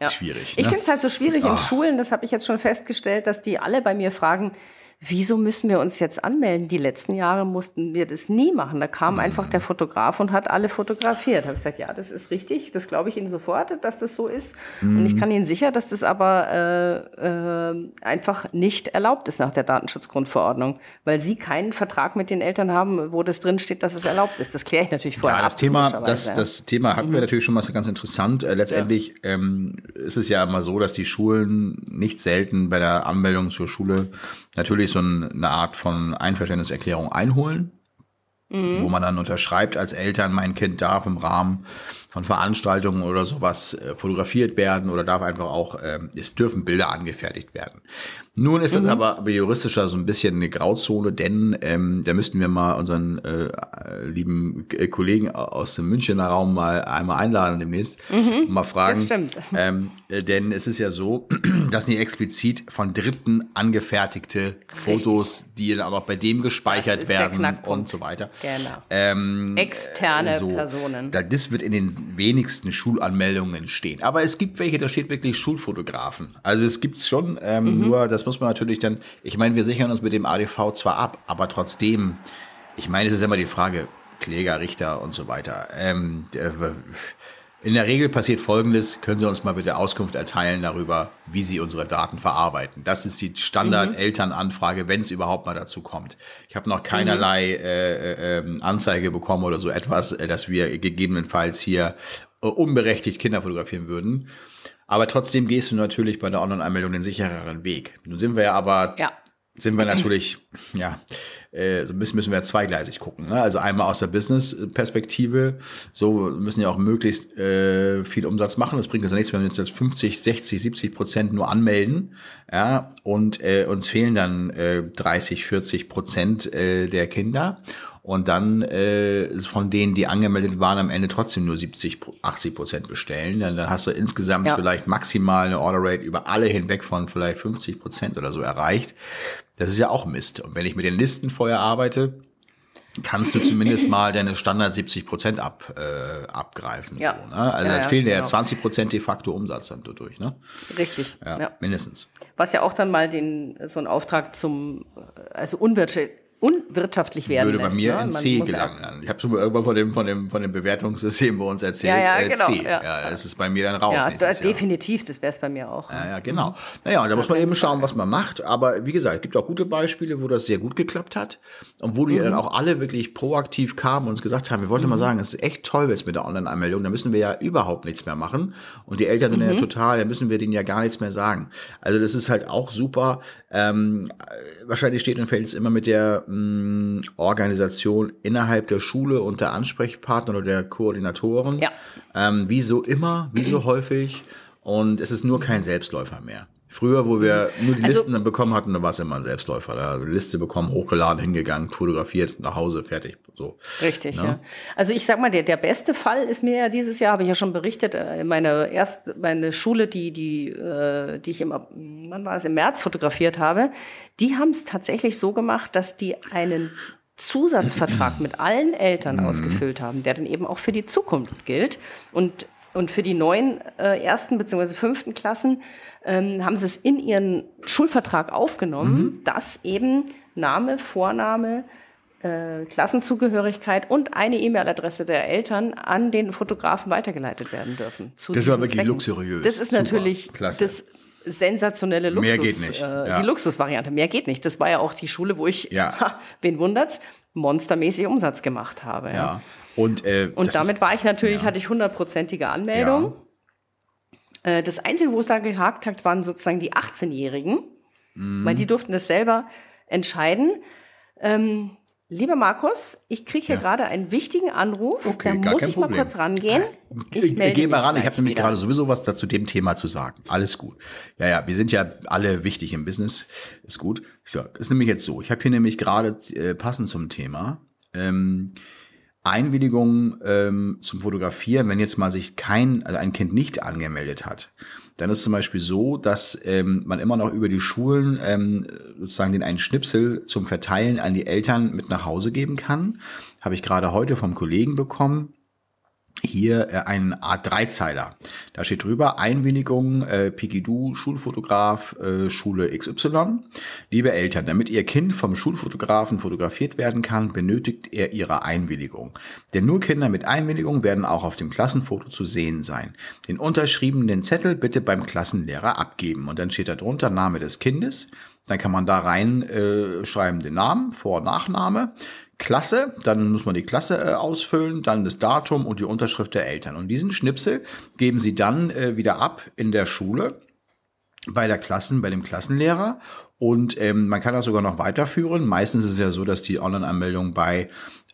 Speaker 1: Ja.
Speaker 2: schwierig.
Speaker 1: Ich
Speaker 2: ne?
Speaker 1: finde es halt so schwierig in
Speaker 2: Ah.
Speaker 1: Schulen, das habe ich jetzt schon festgestellt, dass die alle bei mir fragen, wieso müssen wir uns jetzt anmelden? Die letzten Jahre mussten wir das nie machen. Da kam einfach
Speaker 2: Mhm.
Speaker 1: der Fotograf und hat alle fotografiert. Habe ich gesagt, ja, das ist richtig, das glaube ich Ihnen sofort, dass das so ist. Und
Speaker 2: Mhm.
Speaker 1: ich kann Ihnen sicher, dass das aber äh, äh, einfach nicht erlaubt ist nach der Datenschutzgrundverordnung, weil Sie keinen Vertrag mit den Eltern haben, wo das drin steht, dass es erlaubt ist. Das kläre ich natürlich vorher
Speaker 2: Ja, das
Speaker 1: ab,
Speaker 2: Thema, das,
Speaker 1: ja.
Speaker 2: das Thema hatten wir natürlich schon mal, ist ganz interessant. Äh, letztendlich ähm, ist es ja immer so, dass die Schulen nicht selten bei der Anmeldung zur Schule natürlich so ein, eine Art von Einverständniserklärung einholen, wo man dann unterschreibt als Eltern, mein Kind darf im Rahmen von Veranstaltungen oder sowas äh, fotografiert werden oder darf einfach auch, ähm, es dürfen Bilder angefertigt werden. Nun ist das aber aber juristischer so ein bisschen eine Grauzone, denn ähm, da müssten wir mal unseren äh, lieben äh, Kollegen aus dem Münchner Raum mal einmal einladen demnächst und mal fragen.
Speaker 1: das stimmt.
Speaker 2: Ähm, äh, denn es ist ja so, <clears throat> dass nicht explizit von Dritten angefertigte Fotos, die dann auch noch bei dem gespeichert werden und so weiter.
Speaker 1: Genau.
Speaker 2: Ähm,
Speaker 1: Externe
Speaker 2: so,
Speaker 1: Personen.
Speaker 2: Da, das wird in den wenigsten Schulanmeldungen stehen. Aber es gibt welche, da steht wirklich Schulfotografen. Also es gibt's schon, ähm, nur das muss man natürlich dann, ich meine, wir sichern uns mit dem ADV zwar ab, aber trotzdem, ich meine, es ist immer die Frage, Kläger, Richter und so weiter. Ähm, der, in der Regel passiert Folgendes, können Sie uns mal bitte Auskunft erteilen darüber, wie Sie unsere Daten verarbeiten. Das ist die Standard-Elternanfrage, wenn es überhaupt mal dazu kommt. Ich habe noch keinerlei äh, äh, Anzeige bekommen oder so etwas, äh, dass wir gegebenenfalls hier äh, unberechtigt Kinder fotografieren würden. Aber trotzdem gehst du natürlich bei der Online-Anmeldung den sichereren Weg. Nun sind wir ja aber
Speaker 1: Ja.
Speaker 2: sind wir natürlich, <clears throat> ja, äh, so müssen, müssen wir zweigleisig gucken. Ne? Also einmal aus der Business-Perspektive, so müssen ja auch möglichst äh, viel Umsatz machen. Das bringt uns ja nichts, wenn wir uns jetzt 50, 60, 70 Prozent nur anmelden, ja, und äh, uns fehlen dann äh, 30, 40 Prozent äh, der Kinder. Und dann äh, von denen, die angemeldet waren, am Ende trotzdem nur 70, 80 Prozent bestellen. Dann, dann hast du insgesamt
Speaker 1: Ja.
Speaker 2: vielleicht maximal eine Order Rate über alle hinweg von vielleicht 50 Prozent oder so erreicht. Das ist ja auch Mist. Und wenn ich mit den Listen vorher arbeite, kannst du zumindest <laughs> mal deine Standard 70 Prozent ab, äh, abgreifen.
Speaker 1: Ja.
Speaker 2: So, ne? Also
Speaker 1: Ja,
Speaker 2: da fehlen ja
Speaker 1: genau.
Speaker 2: 20 Prozent de facto Umsatz dann dadurch. Ne?
Speaker 1: Richtig.
Speaker 2: Ja,
Speaker 1: ja.
Speaker 2: mindestens.
Speaker 1: Was ja auch dann mal den, so einen Auftrag zum, also unwirtschaftlich, unwirtschaftlich werden
Speaker 2: Würde bei
Speaker 1: lässt.
Speaker 2: mir
Speaker 1: ne?
Speaker 2: in C
Speaker 1: ja
Speaker 2: gelangen. dann. Ich habe schon mal irgendwann von dem, von dem, von dem Bewertungssystem bei uns erzählt.
Speaker 1: Ja, ja,
Speaker 2: äh,
Speaker 1: genau,
Speaker 2: C.
Speaker 1: ja.
Speaker 2: Ja, das ist bei mir dann raus.
Speaker 1: Ja, da, definitiv, das wäre es bei mir auch.
Speaker 2: Ja, ja, genau. Naja, und da muss man eben schauen, was man macht. Aber wie gesagt, es gibt auch gute Beispiele, wo das sehr gut geklappt hat und wo die dann auch alle wirklich proaktiv kamen und uns gesagt haben, wir wollten mal sagen, es ist echt toll jetzt mit der Online-Anmeldung, da müssen wir ja überhaupt nichts mehr machen. Und die Eltern sind ja total, da müssen wir denen ja gar nichts mehr sagen. Also das ist halt auch super. Ähm, wahrscheinlich steht und fällt es immer mit der mh, Organisation innerhalb der Schule und der Ansprechpartner oder der Koordinatoren.
Speaker 1: Ja.
Speaker 2: Ähm, wie so immer, wie so häufig. Und es ist nur kein Selbstläufer mehr. Früher, wo wir nur die
Speaker 1: Also-
Speaker 2: Listen dann bekommen hatten, dann war es immer ein Selbstläufer. Da also Liste bekommen, hochgeladen, hingegangen, fotografiert, nach Hause, fertig. So.
Speaker 1: Richtig,
Speaker 2: Ja.
Speaker 1: ja. Also ich sag mal, der, der beste Fall ist mir ja dieses Jahr, habe ich ja schon berichtet, äh, meine erst meine Schule, die die äh, die ich im wann war es im März fotografiert habe, die haben es tatsächlich so gemacht, dass die einen Zusatzvertrag mit allen Eltern
Speaker 2: Mhm.
Speaker 1: ausgefüllt haben, der dann eben auch für die Zukunft gilt und Und für die neuen äh, ersten bzw. fünften Klassen ähm, haben sie es in ihren Schulvertrag aufgenommen, mhm. dass eben Name, Vorname, äh, Klassenzugehörigkeit und eine E-Mail-Adresse der Eltern an den Fotografen weitergeleitet werden dürfen.
Speaker 2: das ist aber wirklich luxuriös.
Speaker 1: Das ist Super. natürlich Klasse. das sensationelle Luxus. Mehr geht nicht. Äh, ja. Die Luxusvariante. Mehr geht nicht. Das war ja auch die Schule, wo ich, ja. ha, <laughs> wen wundert's, monstermäßig Umsatz gemacht habe. Ja. ja.
Speaker 2: Und, äh,
Speaker 1: und damit war ich natürlich, hatte ich hundertprozentige Anmeldung. Äh, das Einzige, wo es da gehakt hat, waren sozusagen die 18-Jährigen, mhm. weil die durften das selber entscheiden. Ähm, Lieber Markus, ich kriege hier ja. gerade einen wichtigen Anruf. Okay, da muss ich Problem. mal kurz rangehen.
Speaker 2: Ich, ich melde Geh mal ran, ich habe nämlich gerade sowieso was dazu dem Thema zu sagen. Alles gut. Ja, ja, wir sind ja alle wichtig im Business. Ist gut. So, ist nämlich jetzt so. Ich habe hier nämlich gerade äh, passend zum Thema ähm, Einwilligung ähm, zum Fotografieren, wenn jetzt mal sich kein, also ein Kind nicht angemeldet hat dann ist zum Beispiel so, dass ähm, man immer noch über die Schulen ähm, sozusagen den einen Schnipsel zum Verteilen an die Eltern mit nach Hause geben kann. Habe ich gerade heute vom Kollegen bekommen hier äh, ein Art Dreizeiler. Da steht drüber Einwilligung, äh, Pigidoo, Schulfotograf, äh, Schule XY. Liebe Eltern, damit Ihr Kind vom Schulfotografen fotografiert werden kann, benötigt er Ihre Einwilligung. Denn nur Kinder mit Einwilligung werden auch auf dem Klassenfoto zu sehen sein. Den unterschriebenen Zettel bitte beim Klassenlehrer abgeben. Und dann steht da drunter Name des Kindes. Dann kann man da rein äh, den Namen, Vor- und Nachname. Klasse, dann muss man die Klasse äh, ausfüllen, dann das Datum und die Unterschrift der Eltern. Und diesen Schnipsel geben sie dann äh, wieder ab in der Schule bei der Klassen, bei dem Klassenlehrer. Und ähm, man kann das sogar noch weiterführen. Meistens ist es ja so, dass die Online-Anmeldung bei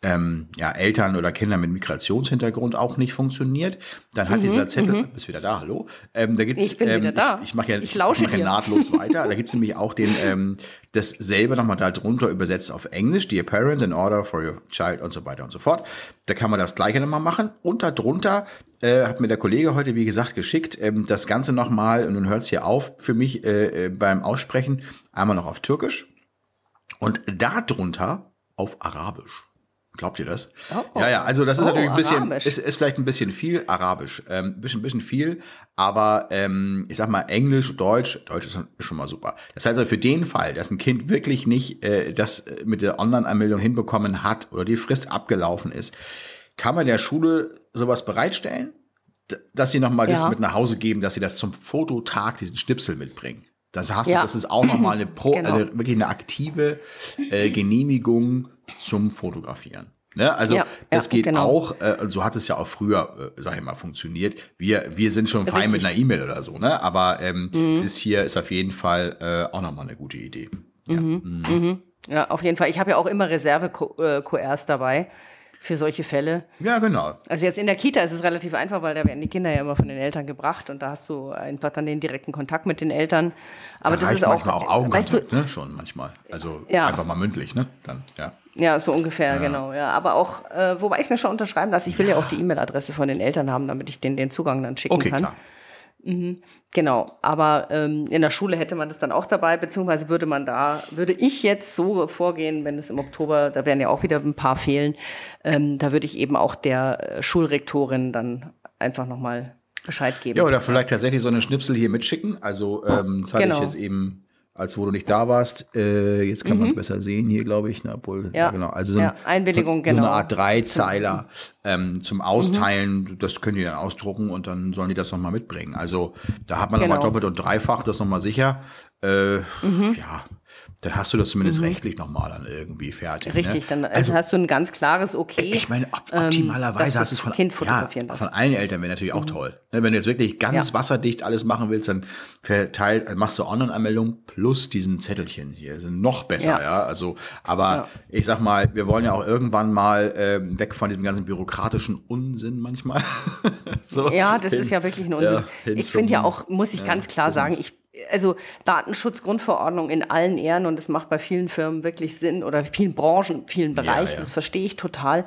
Speaker 2: ähm, ja, Eltern oder Kinder mit Migrationshintergrund auch nicht funktioniert, dann hat mhm, dieser Zettel, mhm. bist wieder da, hallo? Ähm, da gibt's,
Speaker 1: ich bin
Speaker 2: ähm,
Speaker 1: wieder da.
Speaker 2: Ich, ich mache ja, ich, ich mach ja nahtlos <laughs> weiter. Da gibt's nämlich auch den, ähm, dasselbe nochmal da drunter übersetzt auf Englisch, Dear Parents, in order for your child und so weiter und so fort. Da kann man das gleiche nochmal machen. Und darunter äh, hat mir der Kollege heute, wie gesagt, geschickt, ähm, das Ganze nochmal, und nun hört's hier auf für mich äh, äh, beim Aussprechen, einmal noch auf Türkisch und darunter auf Arabisch. Glaubt ihr das? Oh, ja, ja, also das ist oh, natürlich ein bisschen, ist, ist vielleicht ein bisschen viel Arabisch, ähm, bisschen, bisschen viel, aber ähm, ich sag mal Englisch, Deutsch, Deutsch ist schon mal super. Das heißt also für den Fall, dass ein Kind wirklich nicht äh, das mit der Online-Anmeldung hinbekommen hat oder die Frist abgelaufen ist, kann man der Schule sowas bereitstellen, dass sie nochmal ja. das mit nach Hause geben, dass sie das zum Fototag, diesen Schnipsel mitbringen. Das heißt, ja. das ist auch nochmal eine, Pro, genau. eine, wirklich eine aktive äh, Genehmigung zum Fotografieren. Ne? Also ja, das ja, geht genau. auch, äh, so hat es ja auch früher, äh, sag ich mal, funktioniert. Wir, wir sind schon fein mit einer E-Mail oder so, ne? Aber ähm, mhm. das hier ist auf jeden Fall äh, auch nochmal eine gute Idee.
Speaker 1: Ja, mhm. Mhm. mhm. ja auf jeden Fall. Ich habe ja auch immer Reserve-QRs äh, dabei für solche Fälle.
Speaker 2: Ja, genau.
Speaker 1: Also jetzt in der Kita ist es relativ einfach, weil da werden die Kinder ja immer von den Eltern gebracht und da hast du einfach dann den direkten Kontakt mit den Eltern. Aber da das ist auch,
Speaker 2: auch Augenkontakt, weißt du, ne, schon manchmal. Also ja. einfach mal mündlich, ne? Dann, ja.
Speaker 1: Ja, so ungefähr, ja. genau. Ja, aber auch, äh, wobei ich mir schon unterschreiben lasse, ich will ja, ja auch die E-Mail-Adresse von den Eltern haben, damit ich denen den Zugang dann schicken okay, kann. Klar. Mhm, genau, aber ähm, in der Schule hätte man das dann auch dabei, beziehungsweise würde man da, würde ich jetzt so vorgehen, wenn es im Oktober, da werden ja auch wieder ein paar fehlen, ähm, da würde ich eben auch der äh, Schulrektorin dann einfach nochmal Bescheid geben.
Speaker 2: Ja, oder vielleicht tatsächlich so eine Schnipsel hier mitschicken. Also ähm, hatte genau. ich jetzt eben als wo du nicht da warst. Äh, jetzt kann mhm. man es besser sehen hier, glaube ich. Ne? Obwohl,
Speaker 1: ja.
Speaker 2: ja. genau. Also so,
Speaker 1: ja, Einwilligung,
Speaker 2: so genau. eine Art Dreizeiler ähm, zum Austeilen. Mhm. Das können die dann ausdrucken und dann sollen die das nochmal mitbringen. Also da hat man genau. nochmal doppelt und dreifach, das nochmal sicher. Äh, mhm. Ja, dann hast du das zumindest mhm. rechtlich nochmal dann irgendwie fertig.
Speaker 1: Ne? Richtig,
Speaker 2: ne?
Speaker 1: dann also, hast du ein ganz klares Okay.
Speaker 2: Ich meine, op ähm, optimalerweise ähm, hast du es von, kind fotografieren ja, von allen Eltern wäre natürlich auch mhm. toll. Ne, wenn du jetzt wirklich ganz ja. wasserdicht alles machen willst, dann verteilt, machst du Online-Anmeldung plus diesen Zettelchen hier. Sind noch besser, ja. ja? Also, aber ich sag mal, wir wollen ja auch irgendwann mal äh, weg von diesem ganzen bürokratischen Unsinn manchmal. <laughs>
Speaker 1: so, ja, das hin, ist ja wirklich ein Unsinn. ich finde ja auch, muss ich ganz klar sagen, ich also Datenschutzgrundverordnung in allen Ehren und es macht bei vielen Firmen wirklich Sinn oder vielen Branchen, vielen Bereichen, ja, ja. das verstehe ich total.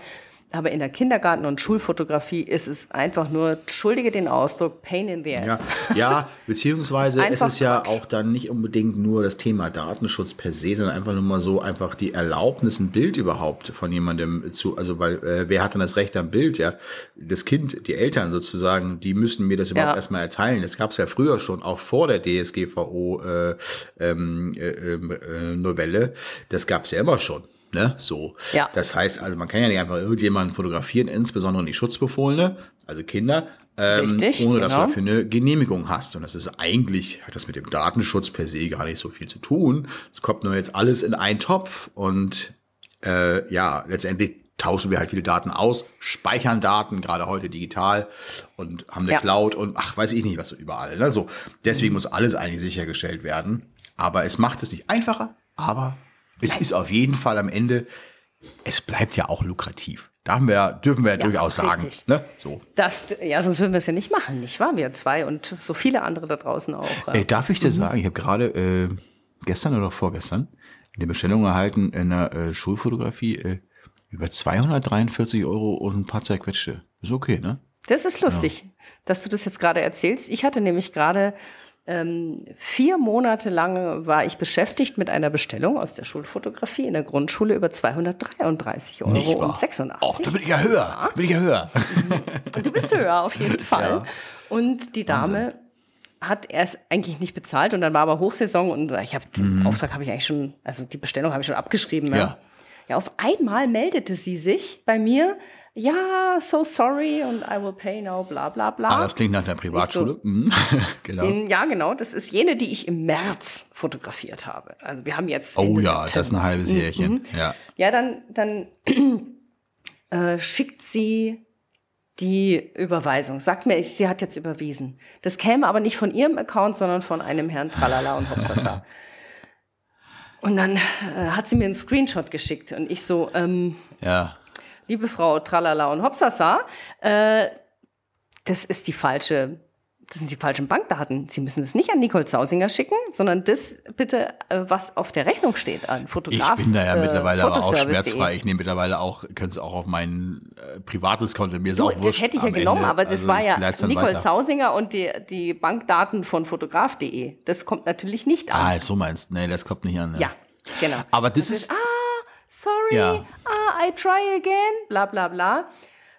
Speaker 1: Aber in der Kindergarten- und Schulfotografie ist es einfach nur, entschuldige den Ausdruck, pain in the
Speaker 2: Ja,
Speaker 1: ass.
Speaker 2: ja beziehungsweise <laughs>
Speaker 1: Ist
Speaker 2: es ist ja
Speaker 1: Quatsch.
Speaker 2: auch dann nicht unbedingt nur das Thema Datenschutz per se, sondern einfach nur mal so einfach die Erlaubnis, ein Bild überhaupt von jemandem zu, also weil äh, wer hat dann das Recht am Bild, ja? Das Kind, die Eltern sozusagen, die müssen mir das überhaupt
Speaker 1: Ja.
Speaker 2: erstmal erteilen. Das gab es ja früher schon, auch vor der DSGVO äh, ähm, äh, ähm, äh, Novelle. Das gab es ja immer schon. Ne? So.
Speaker 1: Ja.
Speaker 2: Das heißt, also man kann ja nicht einfach irgendjemanden fotografieren, insbesondere die Schutzbefohlene, also Kinder, ähm,
Speaker 1: Richtig,
Speaker 2: ohne dass du
Speaker 1: genau.
Speaker 2: dafür eine Genehmigung hast. Und das ist eigentlich, hat das mit dem Datenschutz per se gar nicht so viel zu tun. Es kommt nur jetzt alles in einen Topf und äh, ja, letztendlich tauschen wir halt viele Daten aus, speichern Daten, gerade heute digital und haben eine
Speaker 1: Ja.
Speaker 2: Cloud und ach, weiß ich nicht, was so überall. Ne? So, deswegen muss alles eigentlich sichergestellt werden. Aber es macht es nicht einfacher, aber es ist auf jeden Fall am Ende, es bleibt ja auch lukrativ. Da wir, dürfen wir ja, durchaus sagen. Ne? So.
Speaker 1: Das, ja, sonst würden wir es ja nicht machen, nicht wahr? Wir zwei und so viele andere da draußen auch.
Speaker 2: Äh, darf ich dir sagen, ich habe gerade äh, gestern oder vorgestern eine Bestellung erhalten in der äh, Schulfotografie äh, über 243 Euro und ein paar zerquetschte. Ist okay, ne?
Speaker 1: Das ist lustig, dass du das jetzt gerade erzählst. Ich hatte nämlich gerade ähm, vier Monate lang war ich beschäftigt mit einer Bestellung aus der Schulfotografie in der Grundschule über 233 Euro und 86.
Speaker 2: Och, da bin ich ja höher. Bin ich ja höher.
Speaker 1: Und du bist höher auf jeden <laughs> Fall. Und die Dame hat erst eigentlich nicht bezahlt und dann war aber Hochsaison und ich habe den Auftrag habe ich eigentlich schon, also die Bestellung habe ich schon abgeschrieben. Ja.
Speaker 2: Mhm. Ja.
Speaker 1: ja, auf einmal meldete sie sich bei mir, ja, so sorry und I will pay now, bla bla bla.
Speaker 2: Ah, das klingt nach der Privatschule. Mhm. <laughs> genau.
Speaker 1: Den, ja, genau. Das ist jene, die ich im März fotografiert habe. Also wir haben jetzt.
Speaker 2: Oh ja, das ist ein
Speaker 1: September.
Speaker 2: halbes Jährchen. Ja.
Speaker 1: Ja, dann, dann <clears throat> äh, schickt sie die Überweisung. Sagt mir, sie hat jetzt überwiesen. Das käme aber nicht von ihrem Account, sondern von einem Herrn Tralala und Hopsasa. <laughs> Und dann äh, hat sie mir einen Screenshot geschickt und ich so, ähm,
Speaker 2: Ja.
Speaker 1: Liebe Frau Tralala und Hopsasa, äh, das ist die falsche, das sind die falschen Bankdaten. Sie müssen das nicht an Nicole Zausinger schicken, sondern das bitte, äh, was auf der Rechnung steht, an
Speaker 2: Ich
Speaker 1: Fotograf.
Speaker 2: bin da ja
Speaker 1: äh,
Speaker 2: mittlerweile aber auch schmerzfrei. Ich nehme mittlerweile auch, können es auch auf mein äh, privates Konto. Mir ist
Speaker 1: Du,
Speaker 2: auch
Speaker 1: das
Speaker 2: wurscht
Speaker 1: hätte ich ja genommen,
Speaker 2: Ende.
Speaker 1: aber das
Speaker 2: Also
Speaker 1: war
Speaker 2: ich
Speaker 1: ja Nicole
Speaker 2: weiter.
Speaker 1: Zausinger und die, die Bankdaten von fotograf.de. Das kommt natürlich nicht an.
Speaker 2: Ah, so meinst du. Nee, das kommt nicht an.
Speaker 1: ja, genau.
Speaker 2: Aber das ist,
Speaker 1: Ah, sorry,
Speaker 2: Ja.
Speaker 1: ah, I try again, bla bla bla.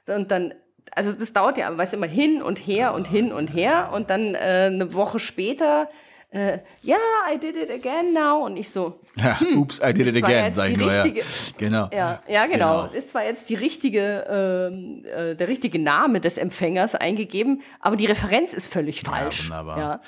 Speaker 1: Und dann, also das dauert ja, weißt du, immer hin und her und hin und her. Und dann äh, eine Woche später, äh, ja, I did it again now. Und ich so, <laughs>
Speaker 2: ja, oops, I did it again,
Speaker 1: jetzt
Speaker 2: sag ich nur. Ja.
Speaker 1: richtige-
Speaker 2: Genau.
Speaker 1: Ja, ja, genau. Ist zwar jetzt die richtige, ähm, äh, der richtige Name des Empfängers eingegeben, aber die Referenz ist völlig falsch.
Speaker 2: wunderbar.
Speaker 1: Ja.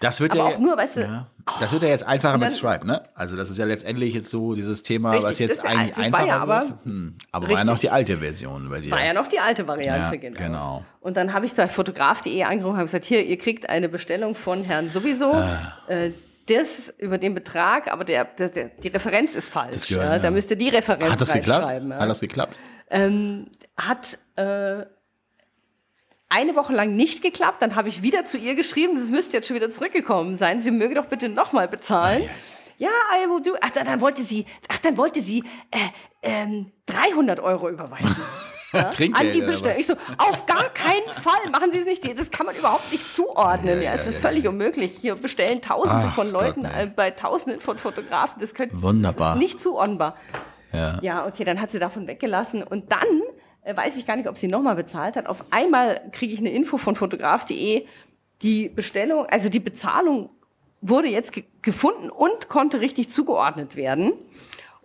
Speaker 2: Das wird
Speaker 1: Aber
Speaker 2: ja,
Speaker 1: auch nur, weißt du,
Speaker 2: ja, das wird ja jetzt einfacher mit
Speaker 1: dann-
Speaker 2: Stripe, ne? Also das ist ja letztendlich jetzt so dieses Thema,
Speaker 1: Richtig,
Speaker 2: was jetzt eigentlich
Speaker 1: das war
Speaker 2: einfacher
Speaker 1: ja aber-
Speaker 2: wird. Hm, aber war ja noch
Speaker 1: Richtig.
Speaker 2: die alte Version bei dir.
Speaker 1: War ja noch die alte Variante,
Speaker 2: Ja,
Speaker 1: genau.
Speaker 2: genau.
Speaker 1: Und dann habe ich da fotograf.de angerufen und habe gesagt, hier, ihr kriegt eine Bestellung von Herrn sowieso.
Speaker 2: Ah.
Speaker 1: Äh, das über den Betrag, aber der, der, der, die Referenz ist falsch.
Speaker 2: gehört,
Speaker 1: ja. Da müsst ihr die Referenz
Speaker 2: Hat das geklappt?
Speaker 1: reinschreiben. Ja.
Speaker 2: Hat das geklappt?
Speaker 1: hat äh, eine Woche lang nicht geklappt. Dann habe ich wieder zu ihr geschrieben, das müsste jetzt schon wieder zurückgekommen sein. Sie möge doch bitte nochmal bezahlen. Ja, I will do. Ach, dann, dann wollte sie, ach, dann wollte sie äh, ähm, 300 Euro überweisen. <laughs> Ja,
Speaker 2: Trinkgeld
Speaker 1: an die Bestellung. Ich so, auf gar keinen Fall machen Sie das nicht. Das kann man überhaupt nicht zuordnen. Ja, es ist völlig unmöglich. Hier bestellen Tausende
Speaker 2: Ach
Speaker 1: von Leuten
Speaker 2: Gott, nee.
Speaker 1: äh, bei Tausenden von Fotografen. Das, könnte,
Speaker 2: Wunderbar.
Speaker 1: das ist nicht zuordnenbar.
Speaker 2: Ja.
Speaker 1: Ja, okay, dann hat sie davon weggelassen. Und dann weiß ich gar nicht, ob sie nochmal bezahlt hat. Auf einmal kriege ich eine Info von fotograf.de, die Bestellung, also die Bezahlung wurde jetzt ge gefunden und konnte richtig zugeordnet werden.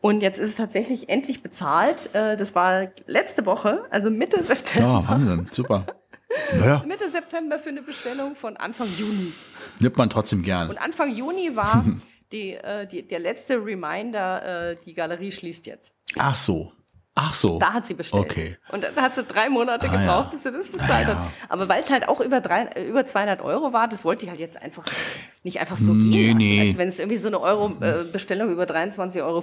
Speaker 1: Und jetzt ist es tatsächlich endlich bezahlt. Äh, das war letzte Woche, also Mitte September.
Speaker 2: Ja, Wahnsinn, super. <laughs> Naja,
Speaker 1: Mitte September für eine Bestellung von Anfang Juni.
Speaker 2: nimmt man trotzdem gern.
Speaker 1: Und Anfang Juni war <laughs> die, äh, die, der letzte Reminder, äh, die Galerie schließt jetzt.
Speaker 2: Ach so. Ach so.
Speaker 1: Da hat sie bestellt.
Speaker 2: Okay.
Speaker 1: Und dann hat sie drei Monate
Speaker 2: Ah,
Speaker 1: gebraucht,
Speaker 2: ja.
Speaker 1: bis sie das bezahlt
Speaker 2: Ah, ja.
Speaker 1: hat. Aber weil es halt auch über, drei, äh, über 200 Euro war, das wollte ich halt jetzt einfach. nicht einfach so
Speaker 2: Nee,
Speaker 1: gehen lassen.
Speaker 2: nee.
Speaker 1: Also wenn es irgendwie so eine Euro-Bestellung über 23,50 Euro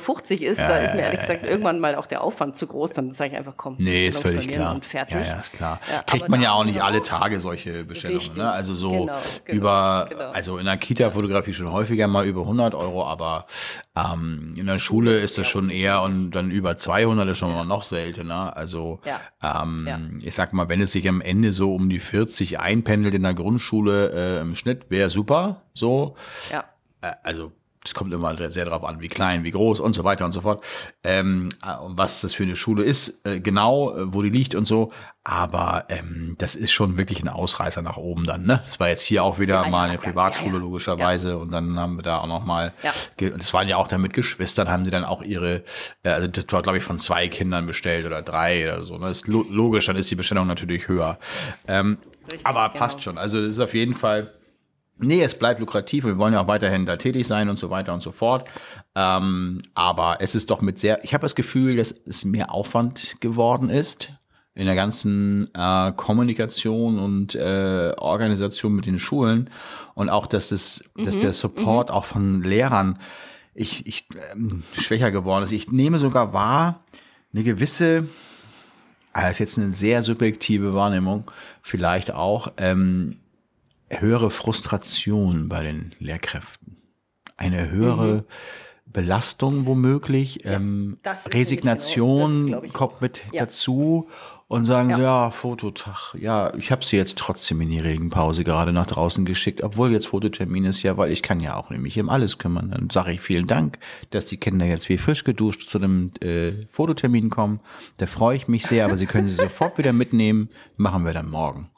Speaker 1: ist, da ist mir ehrlich gesagt irgendwann mal auch der Aufwand zu groß. Dann sage ich einfach, komm,
Speaker 2: Nee, ist völlig klar.
Speaker 1: Und fertig.
Speaker 2: Ja, ja, ist klar.
Speaker 1: Ja,
Speaker 2: Kriegt man ja
Speaker 1: da-
Speaker 2: auch nicht alle Tage solche Bestellungen.
Speaker 1: Richtig.
Speaker 2: Ne? Also so
Speaker 1: Genau, genau,
Speaker 2: über,
Speaker 1: genau.
Speaker 2: also in der Kita-Fotografie schon häufiger mal über 100 Euro, aber ähm, in der Schule ist das schon eher und dann über 200 ist schon mal noch seltener. Also
Speaker 1: Ja.
Speaker 2: ähm,
Speaker 1: Ja.
Speaker 2: ich sag mal, wenn es sich am Ende so um die 40 einpendelt in der Grundschule äh, im Schnitt, wäre super. So,
Speaker 1: Ja.
Speaker 2: äh, also es kommt immer sehr darauf an, wie klein, wie groß und so weiter und so fort. Ähm, äh, und was das für eine Schule ist, äh, genau, äh, wo die liegt und so. Aber ähm, das ist schon wirklich ein Ausreißer nach oben dann. Ne? Das war jetzt hier auch wieder
Speaker 1: Ja,
Speaker 2: mal eine Privatschule
Speaker 1: ja, ja.
Speaker 2: logischerweise und dann haben wir da auch noch mal. Das waren ja auch dann mit Geschwistern, haben sie dann auch ihre, äh, also das war glaube ich von zwei Kindern bestellt oder drei oder so. Ne? Das ist lo logisch, dann ist die Bestellung natürlich höher. Ähm,
Speaker 1: Richtig,
Speaker 2: aber
Speaker 1: genau.
Speaker 2: passt schon. Also das ist auf jeden Fall. Nee, es bleibt lukrativ. Wir wollen ja auch weiterhin da tätig sein und so weiter und so fort. Ähm, aber es ist doch mit sehr, ich habe das Gefühl, dass es mehr Aufwand geworden ist in der ganzen äh, Kommunikation und äh, Organisation mit den Schulen und auch, dass es, dass der Support auch von Lehrern ich, ich ähm, schwächer geworden ist. Ich nehme sogar wahr, eine gewisse, ah, das ist jetzt eine sehr subjektive Wahrnehmung, vielleicht auch, ähm, höhere Frustration bei den Lehrkräften. Eine höhere Belastung womöglich, ähm,
Speaker 1: das ist
Speaker 2: Resignation
Speaker 1: genau- das
Speaker 2: kommt mit
Speaker 1: Ja.
Speaker 2: dazu und sagen
Speaker 1: Ja.
Speaker 2: so, ja, Fototag, ja, ich habe sie jetzt trotzdem in die Regenpause gerade nach draußen geschickt, obwohl jetzt Fototermin ist, ja, weil ich kann ja auch nämlich um alles kümmern. Dann sage ich vielen Dank, dass die Kinder jetzt wie frisch geduscht zu einem äh, Fototermin kommen. Da freue ich mich sehr, aber sie können sie <laughs> sofort wieder mitnehmen, machen wir dann morgen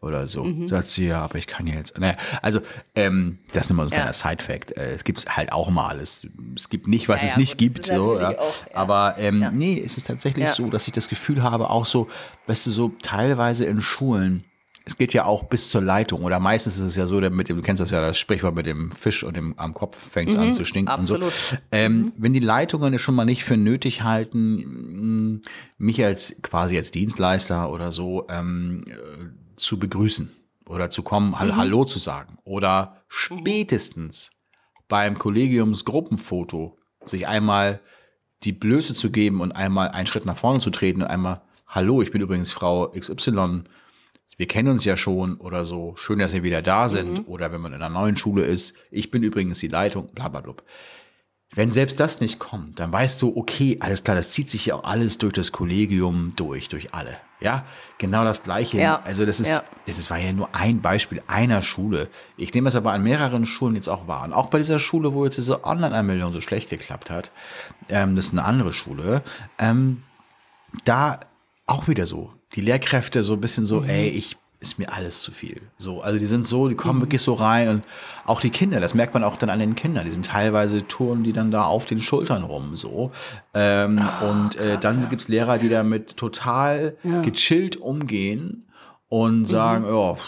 Speaker 2: oder so.
Speaker 1: Mhm.
Speaker 2: Sagt sie, ja, aber ich kann ja jetzt. Naja, also ähm, das ist mal so ein
Speaker 1: Ja.
Speaker 2: kleiner Side-Fact. Äh, es gibt halt auch mal. Es, es gibt nicht, was
Speaker 1: Ja,
Speaker 2: es nicht gibt. So, ja.
Speaker 1: auch.
Speaker 2: Aber ähm, nee, es ist tatsächlich so, dass ich das Gefühl habe, auch so, weißt du, so teilweise in Schulen, es geht ja auch bis zur Leitung oder meistens ist es ja so, der mit dem, du kennst das ja, das Sprichwort mit dem Fisch und dem am Kopf fängt es an zu stinken und
Speaker 1: absolut.
Speaker 2: so. Ähm, Wenn die Leitungen es schon mal nicht für nötig halten, mich als quasi als Dienstleister oder so ähm, äh, zu begrüßen oder zu kommen, Hall- Hallo zu sagen oder spätestens beim Kollegiumsgruppenfoto sich einmal die Blöße zu geben und einmal einen Schritt nach vorne zu treten und einmal, hallo, ich bin übrigens Frau XY, wir kennen uns ja schon oder so, schön, dass Sie wieder da sind oder wenn man in einer neuen Schule ist, ich bin übrigens die Leitung, bla bla bla. Wenn selbst das nicht kommt, dann weißt du, okay, alles klar, das zieht sich ja auch alles durch das Kollegium durch, durch alle. Ja, genau das Gleiche.
Speaker 1: Ja.
Speaker 2: Also das ist,
Speaker 1: Ja.
Speaker 2: das war ja nur ein Beispiel einer Schule. Ich nehme das aber an mehreren Schulen jetzt auch wahr. Und auch bei dieser Schule, wo jetzt diese Online-Anmeldung so schlecht geklappt hat, ähm, das ist eine andere Schule, ähm, da auch wieder so. Die Lehrkräfte so ein bisschen so, ey, ich ist mir alles zu viel. So, also die sind so, die kommen wirklich so rein und auch die Kinder, das merkt man auch dann an den Kindern, die sind teilweise touren die dann da auf den Schultern rum so. Ähm, und äh, dann gibt's Lehrer, die damit total gechillt umgehen und sagen, ja, pff,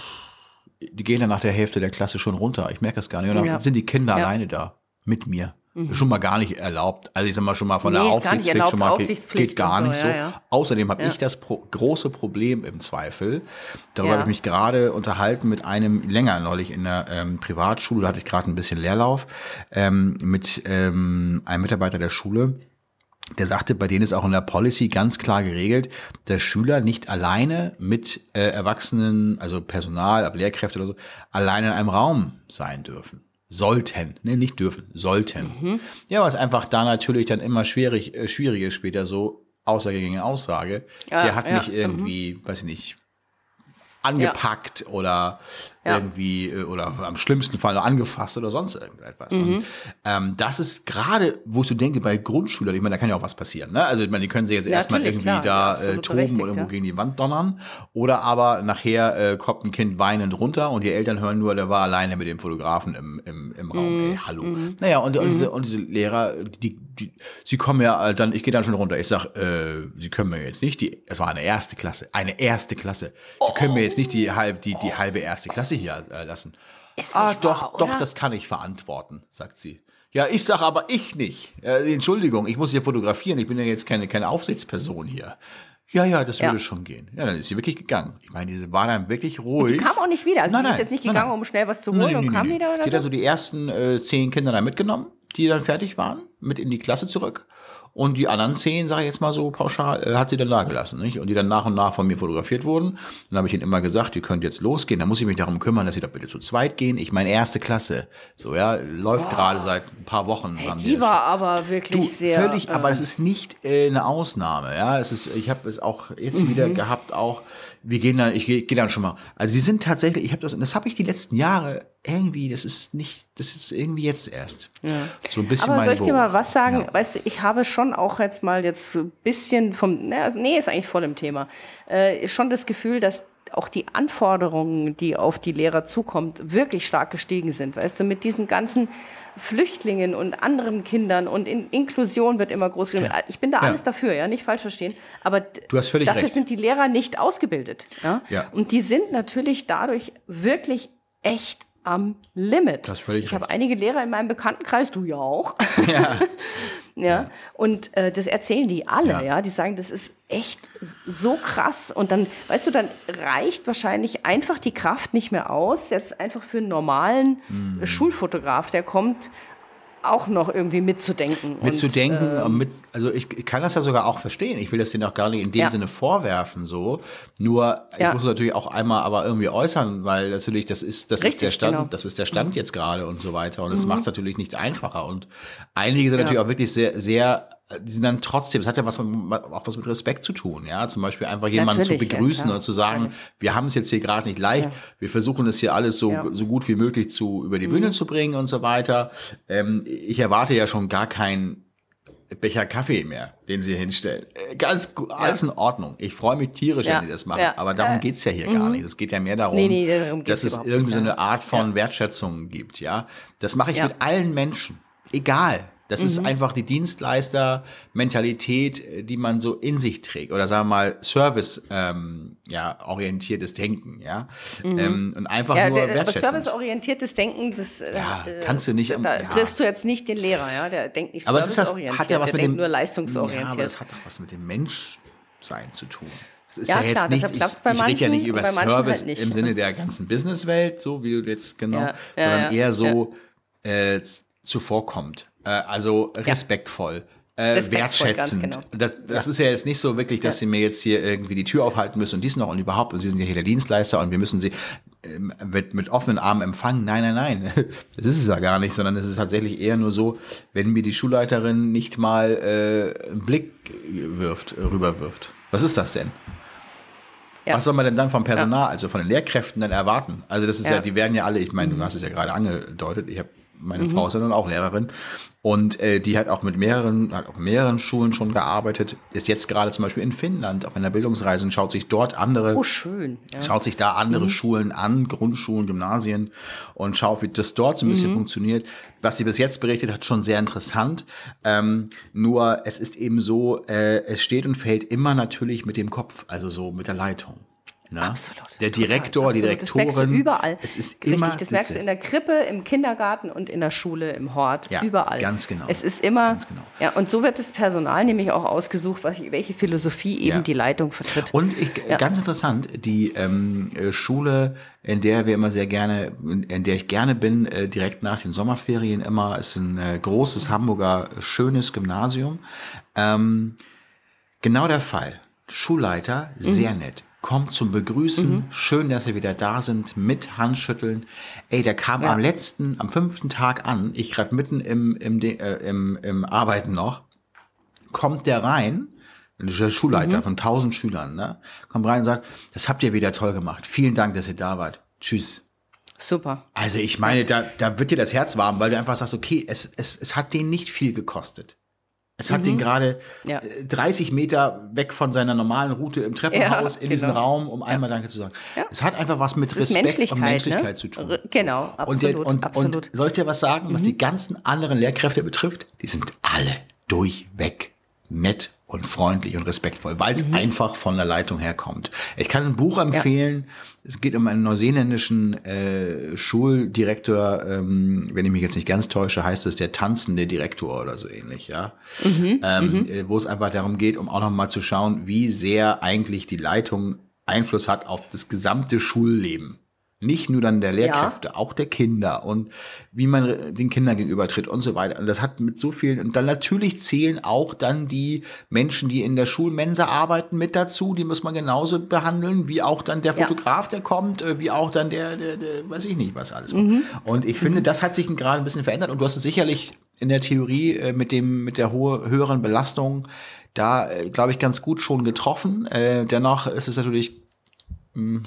Speaker 2: die gehen dann nach der Hälfte der Klasse schon runter. Ich merke das gar nicht. Und dann
Speaker 1: Ja.
Speaker 2: sind die Kinder
Speaker 1: Ja.
Speaker 2: alleine da mit mir. Schon mal gar nicht erlaubt. Also ich sag mal schon mal von
Speaker 1: Nee,
Speaker 2: der Aufsichtspflicht
Speaker 1: erlaubt,
Speaker 2: schon mal geht,
Speaker 1: Aufsichtspflicht
Speaker 2: geht gar
Speaker 1: so,
Speaker 2: nicht so.
Speaker 1: ja, ja.
Speaker 2: Außerdem habe
Speaker 1: Ja.
Speaker 2: ich das pro große Problem im Zweifel. Darüber habe ich mich gerade unterhalten mit einem länger neulich in der ähm, Privatschule. Da hatte ich gerade ein bisschen Leerlauf ähm, mit ähm, einem Mitarbeiter der Schule. Der sagte, bei denen ist auch in der Policy ganz klar geregelt, dass Schüler nicht alleine mit äh, Erwachsenen, also Personal, ab Lehrkräfte oder so, alleine in einem Raum sein dürfen. Sollten, ne, nicht dürfen, sollten.
Speaker 1: Mhm.
Speaker 2: Ja, was einfach da natürlich dann immer schwierig, äh, schwierig ist später so Aussage gegen Aussage.
Speaker 1: Ja,
Speaker 2: Der hat
Speaker 1: ja,
Speaker 2: mich irgendwie, weiß ich nicht, angepackt oder
Speaker 1: Ja.
Speaker 2: irgendwie äh, oder am schlimmsten Fall angefasst oder sonst irgendetwas.
Speaker 1: Mhm.
Speaker 2: Und, ähm, das ist gerade, wo ich so denke, bei Grundschülern, ich meine, da kann ja auch was passieren. Ne? Also ich meine, die können sich jetzt
Speaker 1: Ja,
Speaker 2: erstmal irgendwie
Speaker 1: klar, ja,
Speaker 2: da äh, toben oder irgendwo gegen die Wand donnern. Oder aber nachher äh, kommt ein Kind weinend runter und die Eltern hören nur, der war alleine mit dem Fotografen im, im, im Raum.
Speaker 1: Mhm.
Speaker 2: Ey, hallo. Naja, und, und, diese, und diese Lehrer, die, die, sie kommen ja äh, dann, ich gehe dann schon runter. Ich sag, äh, sie können mir jetzt nicht die, es war eine erste Klasse, eine erste Klasse. Sie können mir jetzt nicht die, halb, die, die halbe erste Klasse hier äh, lassen.
Speaker 1: Ist
Speaker 2: Ah, doch,
Speaker 1: wahr,
Speaker 2: doch, das kann ich verantworten, sagt sie. Ja, ich sag aber ich nicht. Äh, Entschuldigung, ich muss hier fotografieren. Ich bin ja jetzt keine, keine Aufsichtsperson hier. Ja, ja, das
Speaker 1: Ja.
Speaker 2: würde schon gehen. Ja, dann ist sie wirklich gegangen. Ich meine, diese war dann wirklich ruhig.
Speaker 1: Die kam auch nicht wieder. Also
Speaker 2: Nein,
Speaker 1: die ist
Speaker 2: nein,
Speaker 1: jetzt nicht
Speaker 2: nein,
Speaker 1: gegangen,
Speaker 2: nein.
Speaker 1: um schnell was zu holen und kam wieder oder
Speaker 2: Die hat
Speaker 1: so.
Speaker 2: also die ersten äh, zehn Kinder dann mitgenommen, die dann fertig waren, mit in die Klasse zurück. Und die anderen zehn, sage ich jetzt mal so pauschal, äh, hat sie dann da gelassen, nicht? Und die dann nach und nach von mir fotografiert wurden. Dann habe ich ihnen immer gesagt, ihr könnt jetzt losgehen. Dann muss ich mich darum kümmern, dass sie doch bitte zu zweit gehen. Ich meine, erste Klasse. So, ja, läuft gerade seit ein paar Wochen. haben
Speaker 1: Die war aber wirklich
Speaker 2: Du,
Speaker 1: sehr.
Speaker 2: völlig,
Speaker 1: äh,
Speaker 2: aber das ist nicht äh, eine Ausnahme, ja. Es ist, ich habe es auch jetzt
Speaker 1: Mhm.
Speaker 2: wieder gehabt, auch wir gehen dann, ich gehe geh dann schon mal. Also die sind tatsächlich, ich habe das, das habe ich die letzten Jahre irgendwie, das ist nicht, das ist irgendwie jetzt erst. So ein bisschen
Speaker 1: Aber soll ich dir
Speaker 2: Niveau.
Speaker 1: mal was sagen? Weißt du, ich habe schon auch jetzt mal jetzt so ein bisschen vom, na, also, nee, ist eigentlich voll im Thema, äh, schon das Gefühl, dass auch die Anforderungen, die auf die Lehrer zukommt, wirklich stark gestiegen sind. Weißt du, mit diesen ganzen Flüchtlingen und anderen Kindern und in Inklusion wird immer groß geschrieben. Ich bin da
Speaker 2: Ja.
Speaker 1: alles dafür, ja, nicht falsch verstehen. Aber dafür
Speaker 2: recht.
Speaker 1: sind die Lehrer nicht ausgebildet. Ja?
Speaker 2: Ja.
Speaker 1: Und die sind natürlich dadurch wirklich echt am Limit. Ich habe einige Lehrer in meinem Bekanntenkreis, du ja auch.
Speaker 2: Ja. <laughs>
Speaker 1: Ja, und äh, das erzählen die alle, ja.
Speaker 2: Ja.
Speaker 1: Die sagen, das ist echt so krass. Und dann, weißt du, dann reicht wahrscheinlich einfach die Kraft nicht mehr aus, jetzt einfach für einen normalen
Speaker 2: Hm.
Speaker 1: äh, Schulfotograf, der kommt, auch noch irgendwie mitzudenken.
Speaker 2: mitzudenken,
Speaker 1: Und,
Speaker 2: und mit, also ich, ich kann das ja sogar auch verstehen. Ich will das denen auch gar nicht in dem
Speaker 1: Ja.
Speaker 2: Sinne vorwerfen, so. Nur, ich
Speaker 1: Ja.
Speaker 2: muss natürlich auch einmal aber irgendwie äußern, weil natürlich das ist, das ist
Speaker 1: Richtig,
Speaker 2: der Stand,
Speaker 1: genau.
Speaker 2: das ist der Stand jetzt gerade und so weiter. Und das macht es natürlich nicht einfacher. Und einige sind natürlich auch wirklich sehr, sehr, die sind dann trotzdem, das hat ja was mit, auch was mit Respekt zu tun, ja. Zum Beispiel einfach jemanden zu
Speaker 1: Natürlich, ja,
Speaker 2: begrüßen
Speaker 1: klar.
Speaker 2: und zu sagen, wir haben es jetzt hier gerade nicht leicht, wir versuchen es hier alles so,
Speaker 1: Ja.
Speaker 2: so gut wie möglich zu, über die Bühne zu bringen und so weiter. Ähm, ich erwarte ja schon gar keinen Becher Kaffee mehr, den sie hinstellen. Äh, Ganz gut, alles in Ordnung. Ich freue mich tierisch,
Speaker 1: Ja.
Speaker 2: wenn sie das machen.
Speaker 1: Ja.
Speaker 2: Aber darum geht's ja hier gar nicht. Es geht ja mehr darum,
Speaker 1: Nee, nee, darum
Speaker 2: dass es irgendwie so eine Art von Wertschätzung gibt. Ja, Das mache ich
Speaker 1: Ja.
Speaker 2: mit allen Menschen. Egal. Das ist
Speaker 1: Mhm.
Speaker 2: einfach die Dienstleister-Mentalität, äh, die man so in sich trägt. Oder sagen wir mal Service ähm, ja, orientiertes Denken, ja. Ähm, und einfach
Speaker 1: Mhm. ja,
Speaker 2: nur
Speaker 1: der, aber
Speaker 2: wertschätzen.
Speaker 1: serviceorientiertes Denken, das äh,
Speaker 2: Ja,
Speaker 1: äh,
Speaker 2: kannst du nicht am-
Speaker 1: Da
Speaker 2: ja.
Speaker 1: triffst du jetzt nicht den Lehrer, ja. Der denkt nicht
Speaker 2: Aber es ist das,
Speaker 1: serviceorientiert,
Speaker 2: hat ja was
Speaker 1: der
Speaker 2: mit
Speaker 1: denkt
Speaker 2: dem
Speaker 1: nur
Speaker 2: Ja, aber
Speaker 1: leistungsorientiert.
Speaker 2: das hat doch was mit dem Menschsein zu tun. Das ist
Speaker 1: Ja,
Speaker 2: ja,
Speaker 1: klar,
Speaker 2: jetzt nichts, ich,
Speaker 1: bei
Speaker 2: ich rede ja
Speaker 1: manchen
Speaker 2: nicht über
Speaker 1: manchen
Speaker 2: Service
Speaker 1: halt nicht.
Speaker 2: im Sinne der ganzen Businesswelt, so wie du jetzt <laughs> genau, sondern eher so äh, zuvorkommt. Äh, also respektvoll. Äh,
Speaker 1: Respektvoll,
Speaker 2: wertschätzend.
Speaker 1: genau.
Speaker 2: Das, das ist ja jetzt nicht so wirklich, dass sie mir jetzt hier irgendwie die Tür aufhalten müssen und dies noch und überhaupt. Und sie sind ja hier der Dienstleister und wir müssen sie ähm, mit, mit offenen Armen empfangen. Nein, nein, nein. <laughs> Das ist es ja gar nicht, sondern es ist tatsächlich eher nur so, wenn mir die Schulleiterin nicht mal äh, einen Blick wirft, äh, rüberwirft. Was ist das denn?
Speaker 1: Ja.
Speaker 2: Was soll man denn dann vom Personal, also von den Lehrkräften dann erwarten? Also das ist ja,
Speaker 1: Ja.
Speaker 2: die werden ja alle, ich meine, du hast es ja gerade angedeutet, ich habe meine Frau ist ja nun auch Lehrerin und äh, die hat auch mit mehreren, hat auf mehreren Schulen schon gearbeitet, ist jetzt gerade zum Beispiel in Finnland auf einer Bildungsreise und schaut sich dort andere
Speaker 1: oh, schön. Ja.
Speaker 2: schaut sich da andere
Speaker 1: Mhm.
Speaker 2: Schulen an, Grundschulen, Gymnasien und schaut, wie das dort so ein
Speaker 1: Mhm.
Speaker 2: bisschen funktioniert. Was sie bis jetzt berichtet hat, schon sehr interessant. Ähm, nur es ist eben so, äh, es steht und fällt immer natürlich mit dem Kopf, also so mit der Leitung. Ne?
Speaker 1: Absolut.
Speaker 2: Der Direktor, die
Speaker 1: absolut. Das merkst du
Speaker 2: Direktorin.
Speaker 1: überall.
Speaker 2: Es ist
Speaker 1: Richtig,
Speaker 2: immer
Speaker 1: das merkst du in der Krippe, im Kindergarten und in der Schule, im Hort,
Speaker 2: Ja,
Speaker 1: überall.
Speaker 2: ganz genau.
Speaker 1: Es ist immer,
Speaker 2: genau.
Speaker 1: ja, und so wird das Personal nämlich auch ausgesucht, was- welche Philosophie eben
Speaker 2: Ja.
Speaker 1: die Leitung vertritt.
Speaker 2: Und ich,
Speaker 1: Ja.
Speaker 2: ganz interessant, die ähm, äh, Schule, in der wir immer sehr gerne, in der ich gerne bin, äh, direkt nach den Sommerferien immer, ist ein äh, großes Hamburger schönes Gymnasium. Ähm, genau der Fall. Schulleiter, sehr
Speaker 1: Mhm.
Speaker 2: nett. Kommt zum Begrüßen, schön, dass Sie wieder da sind, mit Handschütteln. Ey, der kam
Speaker 1: Ja.
Speaker 2: am letzten, am fünften Tag an, ich gerade mitten im, im, äh, im, im Arbeiten noch, kommt der rein, der Schulleiter von tausend Schülern, ne, kommt rein und sagt, das habt ihr wieder toll gemacht. Vielen Dank, dass ihr da wart. Tschüss.
Speaker 1: Super.
Speaker 2: Also ich meine, da, da wird dir das Herz warm, weil du einfach sagst, okay, es, es, es hat den nicht viel gekostet. Es hat den gerade
Speaker 1: Ja.
Speaker 2: äh, 30 Meter weg von seiner normalen Route im Treppenhaus
Speaker 1: Ja,
Speaker 2: in diesen
Speaker 1: genau.
Speaker 2: Raum, um einmal Danke zu sagen. Es hat einfach was mit Respekt
Speaker 1: Menschlichkeit,
Speaker 2: und Menschlichkeit
Speaker 1: ne?
Speaker 2: zu tun.
Speaker 1: R- Genau,
Speaker 2: Und,
Speaker 1: absolut,
Speaker 2: der, und,
Speaker 1: absolut.
Speaker 2: und soll ich dir was sagen, was die ganzen anderen Lehrkräfte betrifft? Die sind alle durchweg nett und freundlich und respektvoll, weil es einfach von der Leitung herkommt. Ich kann ein Buch empfehlen. Es geht um einen neuseeländischen äh, Schuldirektor, ähm, wenn ich mich jetzt nicht ganz täusche, heißt es der tanzende Direktor oder so ähnlich, ja. ähm, äh, Wo es einfach darum geht, um auch noch mal zu schauen, wie sehr eigentlich die Leitung Einfluss hat auf das gesamte Schulleben. Nicht nur dann der Lehrkräfte, auch der Kinder und wie man den Kindern gegenübertritt und so weiter. Und das hat mit so vielen, und dann natürlich zählen auch dann die Menschen, die in der Schulmensa arbeiten, mit dazu. Die muss man genauso behandeln, wie auch dann der
Speaker 1: Ja.
Speaker 2: Fotograf, der kommt, äh, wie auch dann der, der, der weiß ich nicht, was alles. Und ich finde, das hat sich gerade ein bisschen verändert und du hast es sicherlich in der Theorie äh, mit dem, mit der hohe, höheren Belastung da, äh, glaube ich, ganz gut schon getroffen. Äh, dennoch ist es natürlich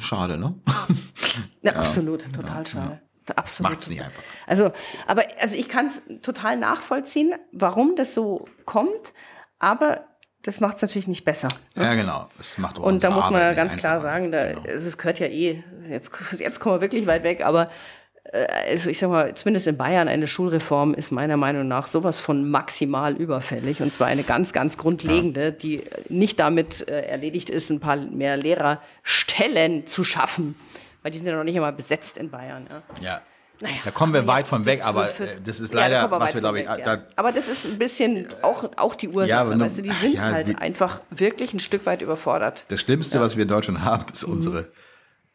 Speaker 2: schade, ne? <laughs>
Speaker 1: Ja, absolut, total schade. Absolut.
Speaker 2: Macht's nicht einfach.
Speaker 1: Also, aber also ich kann es total nachvollziehen, warum das so kommt, aber das macht es natürlich nicht besser.
Speaker 2: Ja, genau. Das macht auch
Speaker 1: Und da muss man ja ganz klar sagen, da,
Speaker 2: Genau.
Speaker 1: es gehört ja eh, jetzt, jetzt kommen wir wirklich weit weg, aber also ich sag mal, zumindest in Bayern eine Schulreform ist meiner Meinung nach sowas von maximal überfällig und zwar eine ganz, ganz grundlegende, die nicht damit äh, erledigt ist, ein paar mehr Lehrerstellen zu schaffen, weil die sind ja noch nicht einmal besetzt in Bayern. Ja.
Speaker 2: Ja.
Speaker 1: Naja,
Speaker 2: Da kommen wir weit von weg, aber äh, das ist
Speaker 1: Ja,
Speaker 2: leider,
Speaker 1: wir
Speaker 2: was wir, glaube ich,
Speaker 1: weg, ja.
Speaker 2: da,
Speaker 1: Aber das ist ein bisschen auch, auch die Ursache.
Speaker 2: Ja, nur-
Speaker 1: weißt du, die sind
Speaker 2: ja,
Speaker 1: halt
Speaker 2: wie-
Speaker 1: einfach wirklich ein Stück weit überfordert.
Speaker 2: das Schlimmste, was wir in Deutschland haben, ist
Speaker 1: Mhm.
Speaker 2: unsere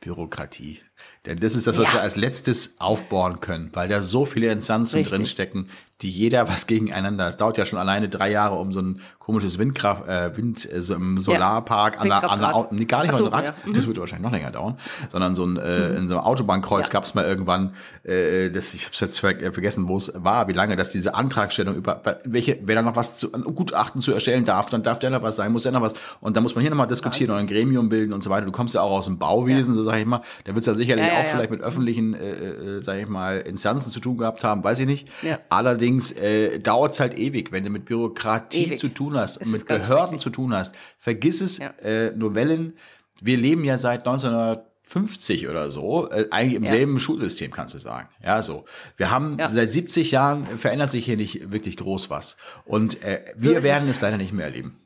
Speaker 2: Bürokratie. Denn das ist das, was
Speaker 1: Ja.
Speaker 2: wir als letztes aufbauen können, weil da so viele Instanzen
Speaker 1: Richtig.
Speaker 2: drinstecken, die jeder was gegeneinander. Es dauert ja schon alleine drei Jahre, um so ein komisches Windkraft, äh, Wind, äh, so im Solarpark an der, an der. Auto, nee, gar nicht
Speaker 1: Ach
Speaker 2: mal
Speaker 1: so,
Speaker 2: ein Rad,
Speaker 1: ja. Mhm.
Speaker 2: das würde wahrscheinlich noch länger dauern, sondern so ein, äh, in so einem Autobahnkreuz
Speaker 1: Ja.
Speaker 2: gab es mal irgendwann, äh, das, ich habe jetzt ver äh, vergessen, wo es war, wie lange, dass diese Antragstellung über, welche, wer da noch was zu, ein Gutachten zu erstellen darf, dann darf der noch was sein, muss der noch was, und dann muss man hier nochmal diskutieren und ein Gremium bilden und so weiter. Du kommst ja auch aus dem Bauwesen, so sage ich mal, da wird es ja sicherlich
Speaker 1: Ja,
Speaker 2: auch
Speaker 1: ja.
Speaker 2: vielleicht mit öffentlichen, äh, äh, sage ich mal, Instanzen zu tun gehabt haben, weiß ich nicht.
Speaker 1: Ja.
Speaker 2: Allerdings äh, dauert es halt ewig, wenn du mit Bürokratie
Speaker 1: Ewig.
Speaker 2: zu tun hast und mit Behörden zu tun hast. Vergiss es, äh, Novellen. Wir leben ja seit 1950 oder so, äh, eigentlich im
Speaker 1: Ja.
Speaker 2: selben Schulsystem, kannst du sagen. Ja, so. Wir haben
Speaker 1: Ja.
Speaker 2: seit 70 Jahren äh, verändert sich hier nicht wirklich groß was. Und äh, wir
Speaker 1: ist
Speaker 2: werden
Speaker 1: es.
Speaker 2: es leider nicht mehr erleben.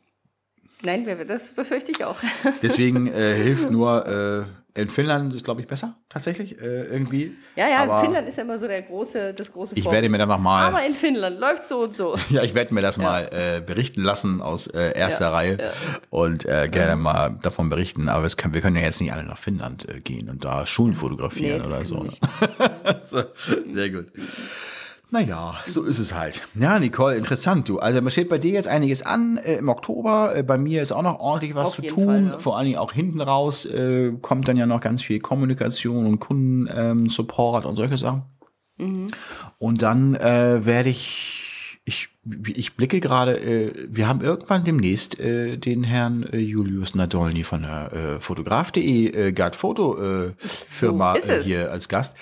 Speaker 1: Nein, das befürchte ich auch.
Speaker 2: Deswegen äh, hilft nur, äh, in Finnland ist, glaube ich, besser, tatsächlich, äh, irgendwie.
Speaker 1: Ja, ja,
Speaker 2: Aber
Speaker 1: Finnland ist ja immer so der große, das große
Speaker 2: Ich
Speaker 1: Vorbild.
Speaker 2: werde mir dann noch mal
Speaker 1: Aber in Finnland läuft so und so. <laughs>
Speaker 2: Ja, ich werde mir das mal äh, berichten lassen aus äh, erster
Speaker 1: Ja,
Speaker 2: Reihe
Speaker 1: ja.
Speaker 2: und äh, gerne mal davon berichten. Aber kann, wir können ja jetzt nicht alle nach Finnland äh, gehen und da Schulen fotografieren
Speaker 1: Nee,
Speaker 2: oder
Speaker 1: können
Speaker 2: so. ne? <laughs> so. Sehr gut. Naja, so ist es halt. Ja, Nicole, interessant, du. Also, steht bei dir jetzt einiges an äh, im Oktober. Äh, bei mir ist auch noch ordentlich was
Speaker 1: Auf
Speaker 2: zu tun.
Speaker 1: Fall, ja.
Speaker 2: Vor allen Dingen auch hinten raus äh, kommt dann ja noch ganz viel Kommunikation und Kundensupport ähm, Support und solche Sachen.
Speaker 1: Mhm.
Speaker 2: Und dann äh, werde ich, ich, ich blicke gerade, äh, wir haben irgendwann demnächst äh, den Herrn äh, Julius Nadolny von der äh, Fotograf.de äh, Guard Foto äh, Firma äh,
Speaker 1: es.
Speaker 2: hier als Gast.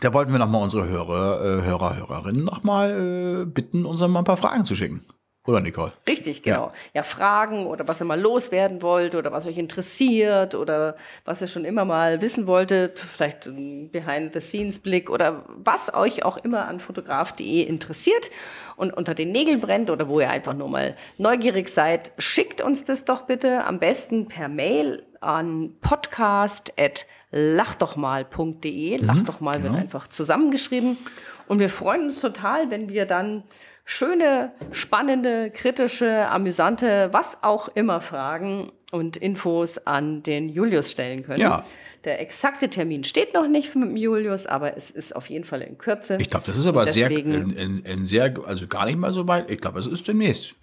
Speaker 2: Da wollten wir nochmal unsere Hörer, äh, Hörer, Hörerinnen nochmal äh, bitten, uns mal ein paar Fragen zu schicken. Oder Nicole?
Speaker 1: Richtig, genau. Ja. Fragen oder was ihr mal loswerden wollt oder was euch interessiert oder was ihr schon immer mal wissen wolltet, vielleicht ein Behind-the-Scenes-Blick oder was euch auch immer an fotograf.de interessiert und unter den Nägeln brennt oder wo ihr einfach nur mal neugierig seid, schickt uns das doch bitte am besten per Mail an podcast.lachdochmal.de. Lach doch mal wird einfach zusammengeschrieben. Und wir freuen uns total, wenn wir dann schöne, spannende, kritische, amüsante, was auch immer Fragen und Infos an den Julius stellen können.
Speaker 2: Ja.
Speaker 1: Der exakte Termin steht noch nicht mit dem Julius, aber es ist auf jeden Fall in Kürze.
Speaker 2: Ich glaube, das ist aber sehr, in, in, in sehr, also gar nicht mal so weit. Ich glaube, es ist demnächst.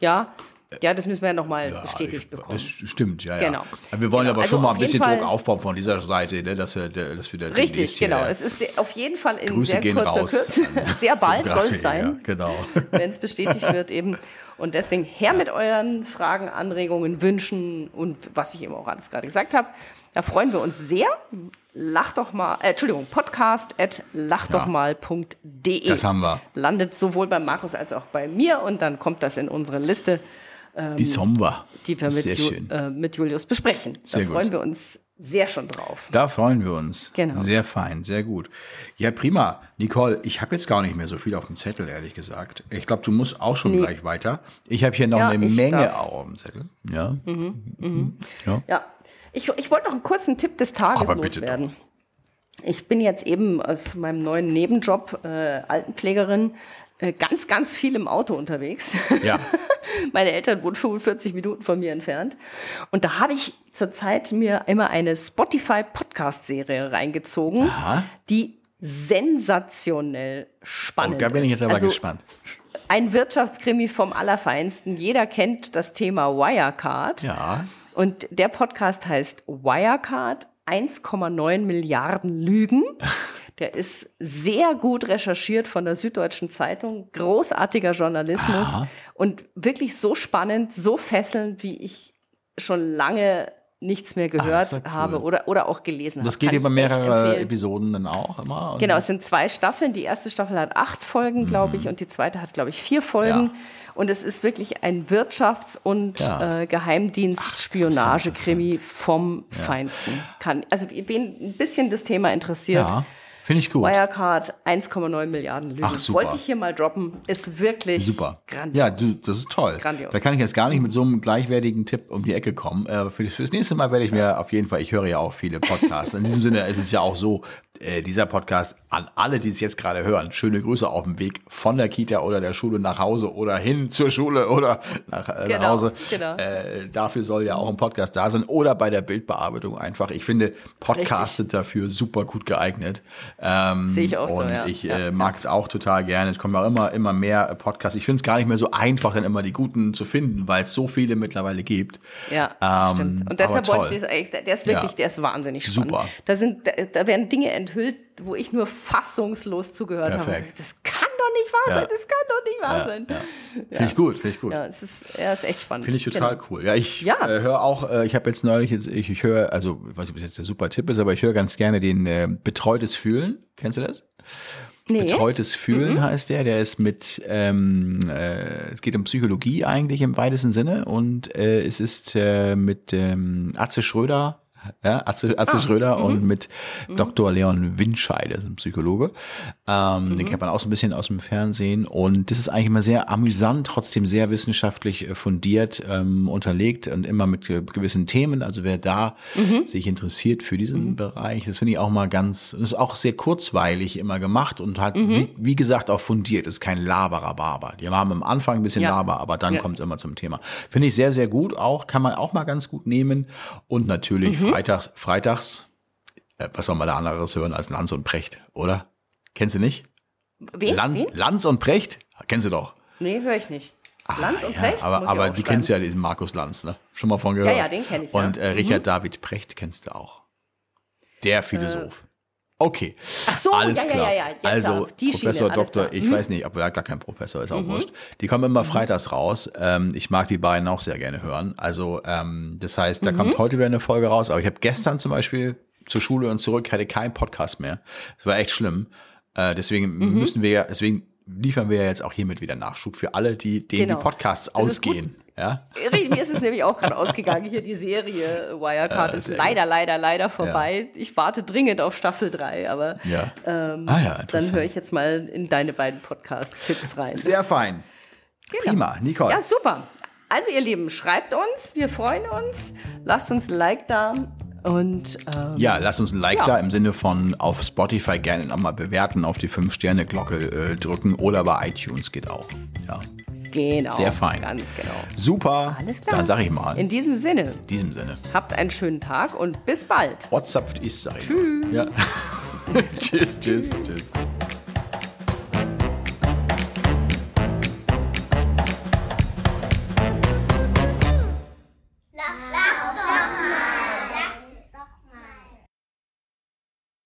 Speaker 1: Ja, ja, das müssen wir ja nochmal
Speaker 2: Ja,
Speaker 1: bestätigt
Speaker 2: ich,
Speaker 1: bekommen.
Speaker 2: Das stimmt, ja, ja.
Speaker 1: Genau.
Speaker 2: Aber wir wollen
Speaker 1: Genau.
Speaker 2: aber
Speaker 1: Also
Speaker 2: schon mal
Speaker 1: auf
Speaker 2: ein bisschen
Speaker 1: Fall-
Speaker 2: Druck aufbauen von dieser Seite, ne, dass wir, dass wir da
Speaker 1: Richtig,
Speaker 2: hier-
Speaker 1: genau. Es ist auf jeden Fall in
Speaker 2: Grüße
Speaker 1: sehr kurzer
Speaker 2: raus
Speaker 1: Kürze. <laughs> Sehr bald soll es sein.
Speaker 2: Ja, genau. <laughs>
Speaker 1: wenn es bestätigt wird eben. Und deswegen her mit euren Fragen, Anregungen, Wünschen und was ich eben auch alles gerade gesagt habe. Da freuen wir uns sehr. Lach doch mal, äh, Entschuldigung, podcast at lachdochmal.de.
Speaker 2: Das haben wir.
Speaker 1: Landet sowohl bei Markus als auch bei mir und dann kommt das in unsere Liste,
Speaker 2: Die haben wir.
Speaker 1: die wir mit, Ju äh, mit Julius besprechen.
Speaker 2: Sehr
Speaker 1: da
Speaker 2: gut.
Speaker 1: freuen wir uns sehr schon drauf.
Speaker 2: Da freuen wir uns.
Speaker 1: Genau.
Speaker 2: Sehr fein, sehr gut. Ja, prima. Nicole, ich habe jetzt gar nicht mehr so viel auf dem Zettel, ehrlich gesagt. Ich glaube, du musst auch schon gleich weiter. Ich habe hier noch
Speaker 1: Ja,
Speaker 2: eine Menge
Speaker 1: darf.
Speaker 2: auf dem Zettel. Ja. ja.
Speaker 1: Ja, ich, ich wollte noch einen kurzen Tipp des Tages
Speaker 2: Aber bitte
Speaker 1: loswerden. Ich bin jetzt eben aus meinem neuen Nebenjob äh, Altenpflegerin äh, ganz, ganz viel im Auto unterwegs.
Speaker 2: Ja. <laughs>
Speaker 1: Meine Eltern wohnen 45 Minuten von mir entfernt. Und da habe ich zurzeit mir immer eine Spotify-Podcast-Serie reingezogen,
Speaker 2: Aha.
Speaker 1: die sensationell
Speaker 2: Oh,
Speaker 1: spannend
Speaker 2: da bin ich
Speaker 1: ist.
Speaker 2: jetzt aber
Speaker 1: also,
Speaker 2: gespannt.
Speaker 1: Ein Wirtschaftskrimi vom Allerfeinsten. Jeder kennt das Thema Wirecard.
Speaker 2: Ja.
Speaker 1: Und der Podcast heißt Wirecard 1,9 Milliarden Lügen. <laughs> Der ist sehr gut recherchiert von der Süddeutschen Zeitung. Großartiger Journalismus
Speaker 2: Aha.
Speaker 1: und wirklich so spannend, so fesselnd, wie ich schon lange nichts mehr gehört
Speaker 2: ist ja cool.
Speaker 1: habe oder, oder auch gelesen habe.
Speaker 2: Das geht über mehrere. Episoden dann auch immer.
Speaker 1: Genau, es sind zwei Staffeln. Die erste Staffel hat acht Folgen, glaube ich, und die zweite hat, glaube ich, vier Folgen.
Speaker 2: Mhm. Ja.
Speaker 1: Und es ist wirklich ein Wirtschafts- und
Speaker 2: Ja.
Speaker 1: äh, Geheimdienst-Spionage-Krimi vom Feinsten. Kann, also wen ein bisschen das Thema interessiert,
Speaker 2: finde ich gut.
Speaker 1: Wirecard 1,9 Milliarden Lügen.
Speaker 2: Ach, super.
Speaker 1: Wollte ich hier mal droppen. Ist wirklich
Speaker 2: Super.
Speaker 1: grandios.
Speaker 2: Ja, du, das ist toll.
Speaker 1: Grandios.
Speaker 2: Da kann ich jetzt gar nicht mit so einem gleichwertigen Tipp um die Ecke kommen. Äh, für, fürs nächste Mal werde ich mir auf jeden Fall, ich höre ja auch viele Podcasts. In diesem Sinne ist es ja auch so, äh, dieser Podcast an alle, die es jetzt gerade hören, schöne Grüße auf dem Weg von der Kita oder der Schule nach Hause oder hin zur Schule oder nach, äh, nach
Speaker 1: Genau,
Speaker 2: Hause.
Speaker 1: genau.
Speaker 2: Äh, dafür soll ja auch ein Podcast da sein oder bei der Bildbearbeitung einfach. Ich finde, Podcasts sind dafür super gut geeignet. Ähm,
Speaker 1: Sehe ich auch so,
Speaker 2: und
Speaker 1: ja.
Speaker 2: ich
Speaker 1: Ja,
Speaker 2: äh, mag es auch total gerne. Es kommen auch immer, immer mehr Podcasts. Ich finde es gar nicht mehr so einfach, dann immer die guten zu finden, weil es so viele mittlerweile gibt.
Speaker 1: Ja,
Speaker 2: Ähm,
Speaker 1: stimmt. Und deshalb wollte ich echt, der ist wirklich,
Speaker 2: Ja.
Speaker 1: der ist wahnsinnig spannend.
Speaker 2: Super.
Speaker 1: Da sind, da, da werden Dinge enthüllt, wo ich nur fassungslos zugehört habe.
Speaker 2: Perfekt.
Speaker 1: Das kann doch nicht wahr sein, das kann doch nicht wahr sein.
Speaker 2: Finde ich gut, finde ich gut.
Speaker 1: Ja, es ist, ja, ist echt spannend.
Speaker 2: Finde ich total
Speaker 1: Genau.
Speaker 2: cool. Ja, ich äh, höre auch, äh, ich habe jetzt neulich, jetzt, ich, ich höre, also ich weiß nicht, ob das jetzt der super Tipp ist, aber ich höre ganz gerne den äh, Betreutes Fühlen. Kennst du das?
Speaker 1: Nee. Mhm.
Speaker 2: Betreutes Fühlen heißt der. Der ist mit, ähm, äh, es geht um Psychologie eigentlich im weitesten Sinne und äh, es ist äh, mit ähm, Atze Schröder. Ja, Atze, Atze Schröder und mit Dr. Leon ist ein Psychologe. Ähm, Den kennt man auch so ein bisschen aus dem Fernsehen. Und das ist eigentlich immer sehr amüsant, trotzdem sehr wissenschaftlich äh, fundiert, ähm, unterlegt und immer mit gewissen Themen. Also wer da sich interessiert für diesen Bereich, das finde ich auch mal ganz, das ist auch sehr kurzweilig immer gemacht und halt, wie, wie gesagt, auch fundiert. Das ist kein Laberababer. Die haben am Anfang ein bisschen
Speaker 1: Ja.
Speaker 2: Laber, aber dann
Speaker 1: Ja.
Speaker 2: kommt es immer zum Thema. Finde ich sehr, sehr gut auch. Kann man auch mal ganz gut nehmen. Und natürlich
Speaker 1: Mhm.
Speaker 2: Freitags, freitags, äh, was soll man da anderes hören als Lanz und Precht, oder? Kennst du nicht?
Speaker 1: Wen?
Speaker 2: Lanz,
Speaker 1: Wen?
Speaker 2: Lanz und Precht? Kennst du doch.
Speaker 1: Nee, höre ich nicht. Lanz und
Speaker 2: Ja,
Speaker 1: Precht?
Speaker 2: aber aber du
Speaker 1: aufschreiben.
Speaker 2: kennst ja diesen Markus Lanz, ne? Schon mal von gehört.
Speaker 1: ja, den kenn ich, ja.
Speaker 2: Und äh, Richard David Precht kennst du auch. Der Philosoph. Okay.
Speaker 1: Ach so,
Speaker 2: Alles
Speaker 1: ja,
Speaker 2: klar.
Speaker 1: ja, ja,
Speaker 2: also Professor,
Speaker 1: Schiene,
Speaker 2: Doktor,
Speaker 1: klar. Mhm.
Speaker 2: ich weiß nicht, ob er gar kein Professor ist, auch wurscht. Die kommen immer freitags raus. Ähm, ich mag die beiden auch sehr gerne hören. Also ähm, das heißt, da
Speaker 1: Mhm.
Speaker 2: kommt heute wieder eine Folge raus. Aber ich habe gestern zum Beispiel zur Schule und zurück hatte keinen Podcast mehr. Das war echt schlimm. Äh, deswegen
Speaker 1: Mhm.
Speaker 2: müssen wir ja, deswegen liefern wir ja jetzt auch hiermit wieder Nachschub für alle, die denen
Speaker 1: Genau.
Speaker 2: die Podcasts
Speaker 1: Das
Speaker 2: ausgehen. Ja.
Speaker 1: Mir ist es nämlich auch gerade ausgegangen. Hier die Serie Wirecard ist
Speaker 2: sehr
Speaker 1: leider, leider, leider vorbei. Ich warte dringend auf Staffel 3, aber
Speaker 2: Ja.
Speaker 1: ähm,
Speaker 2: ah ja,
Speaker 1: dann höre ich jetzt mal in deine beiden Podcast-Tipps rein.
Speaker 2: Sehr fein.
Speaker 1: Genau.
Speaker 2: Prima, Nicole.
Speaker 1: Ja, super. Also ihr Lieben, schreibt uns, wir freuen uns. Lasst uns ein Like da und ähm,
Speaker 2: Ja, lasst uns ein Like
Speaker 1: Ja.
Speaker 2: da im Sinne von auf Spotify gerne nochmal bewerten, auf die 5-Sterne-Glocke äh, drücken oder bei iTunes geht auch. Ja.
Speaker 1: Genau.
Speaker 2: Sehr fein.
Speaker 1: Ganz genau.
Speaker 2: Super.
Speaker 1: Alles klar.
Speaker 2: Dann sag ich mal.
Speaker 1: In diesem Sinne,
Speaker 2: In diesem Sinne.
Speaker 1: habt einen schönen Tag und bis bald.
Speaker 2: WhatsApp ist, ich Tschüss. Ja. <laughs> tschüss, tschüss, tschüss.